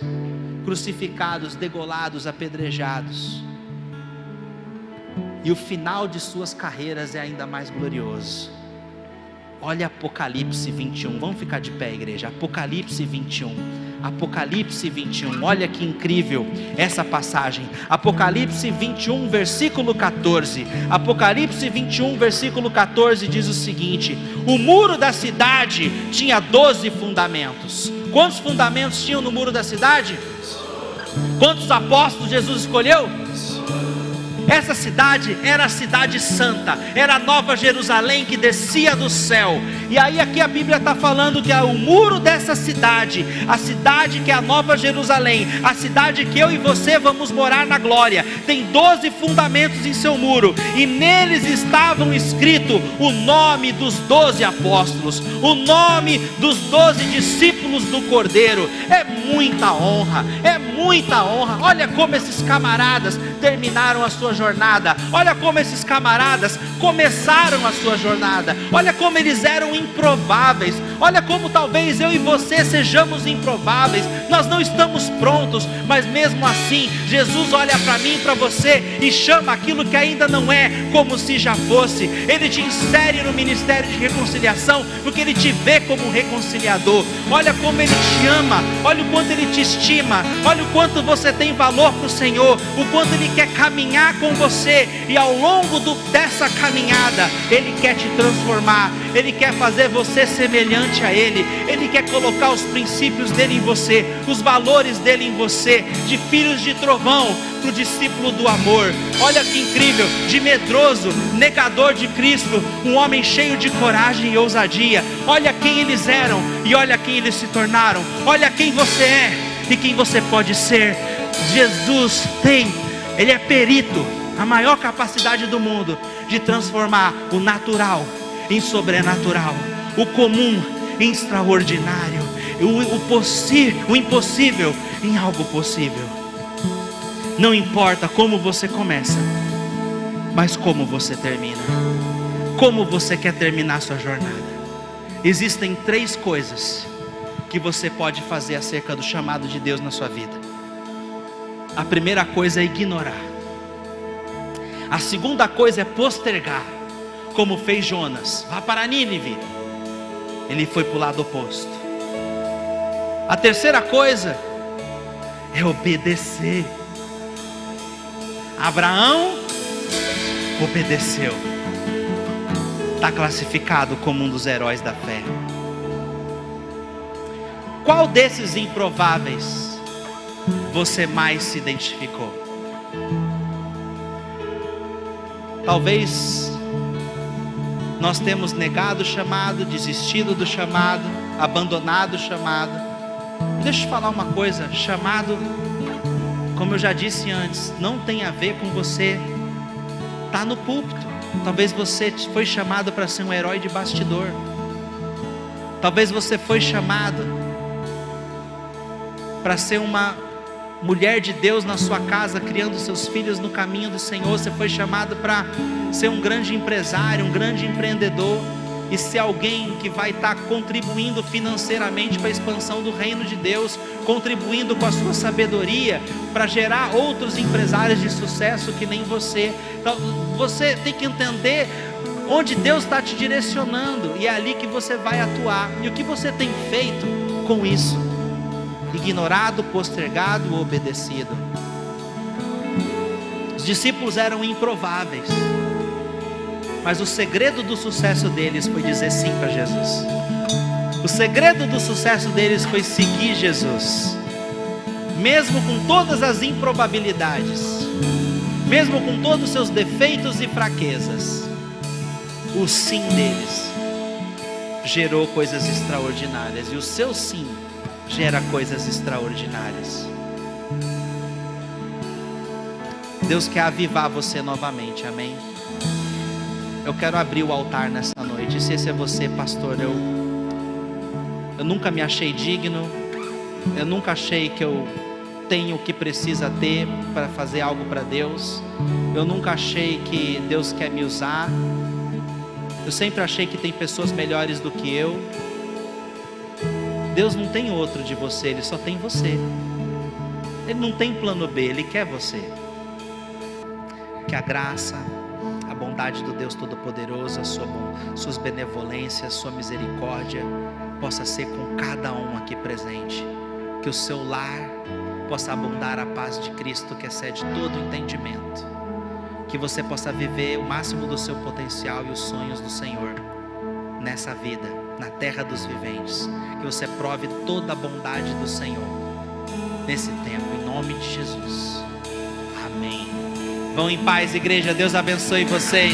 crucificados, degolados, apedrejados. E o final de suas carreiras é ainda mais glorioso. Olha Apocalipse 21. Vamos ficar de pé, igreja. Apocalipse 21 Apocalipse 21, olha que incrível essa passagem. Apocalipse 21, versículo 14. Apocalipse 21, versículo 14 diz o seguinte: O muro da cidade tinha 12 fundamentos. Quantos fundamentos tinham no muro da cidade? Quantos apóstolos Jesus escolheu? Essa cidade era a cidade santa, era a nova Jerusalém que descia do céu. E aí aqui a Bíblia está falando que o muro dessa cidade, a cidade que é a nova Jerusalém, a cidade que eu e você vamos morar na glória, tem doze fundamentos em seu muro, e neles estavam escrito o nome dos doze apóstolos, o nome dos doze discípulos do Cordeiro. É muita honra, é muita honra. Olha como esses camaradas terminaram a sua jornada. Olha como esses camaradas começaram a sua jornada. Olha como eles eram improváveis. Olha como talvez eu e você sejamos improváveis. Nós não estamos prontos, mas mesmo assim, Jesus olha para mim e para você e chama aquilo que ainda não é como se já fosse. Ele te insere no ministério de reconciliação porque ele te vê como um reconciliador. Olha como ele te ama. Olha o quanto ele te estima. Olha o quanto você tem valor para o Senhor. O quanto ele quer caminhar com você e ao longo do, dessa caminhada, Ele quer te transformar, Ele quer fazer você semelhante a Ele, Ele quer colocar os princípios dele em você, os valores dele em você, de filhos de trovão para o discípulo do amor. Olha que incrível, de medroso, negador de Cristo, um homem cheio de coragem e ousadia. Olha quem eles eram e olha quem eles se tornaram. Olha quem você é e quem você pode ser. Jesus tem, Ele é perito a maior capacidade do mundo de transformar o natural em sobrenatural, o comum em extraordinário, o, o, possi o impossível em algo possível. Não importa como você começa, mas como você termina. Como você quer terminar sua jornada? Existem três coisas que você pode fazer acerca do chamado de Deus na sua vida. A primeira coisa é ignorar. A segunda coisa é postergar, como fez Jonas. Vá para Nínive. Ele foi para o lado oposto. A terceira coisa é obedecer. Abraão obedeceu. Está classificado como um dos heróis da fé. Qual desses improváveis você mais se identificou? Talvez nós temos negado o chamado, desistido do chamado, abandonado o chamado. Deixa eu falar uma coisa: chamado, como eu já disse antes, não tem a ver com você estar tá no púlpito. Talvez você foi chamado para ser um herói de bastidor. Talvez você foi chamado para ser uma mulher de Deus na sua casa, criando seus filhos no caminho do Senhor. Você foi chamado para ser um grande empresário, um grande empreendedor e ser alguém que vai estar contribuindo financeiramente para a expansão do reino de Deus, contribuindo com a sua sabedoria para gerar outros empresários de sucesso que nem você. Então, você tem que entender onde Deus está te direcionando e é ali que você vai atuar. E o que você tem feito com isso? Ignorado, postergado obedecido. Os discípulos eram improváveis, mas o segredo do sucesso deles foi dizer sim para Jesus. O segredo do sucesso deles foi seguir Jesus, mesmo com todas as improbabilidades, mesmo com todos os seus defeitos e fraquezas. O sim deles gerou coisas extraordinárias e o seu sim gera coisas extraordinárias. Deus quer avivar você novamente, amém? Eu quero abrir o altar nessa noite. Se esse é você, pastor, eu, eu nunca me achei digno, eu nunca achei que eu tenho o que precisa ter para fazer algo para Deus, eu nunca achei que Deus quer me usar, eu sempre achei que tem pessoas melhores do que eu, Deus não tem outro de você, Ele só tem você. Ele não tem plano B, Ele quer você. Que a graça, a bondade do Deus Todo-Poderoso, sua, suas benevolências, sua misericórdia, possa ser com cada um aqui presente. Que o seu lar possa abundar a paz de Cristo que excede todo entendimento. Que você possa viver o máximo do seu potencial e os sonhos do Senhor nessa vida na terra dos viventes. Que você prove toda a bondade do Senhor nesse tempo, em nome de Jesus. Amém. Vão em paz, igreja. Deus abençoe vocês.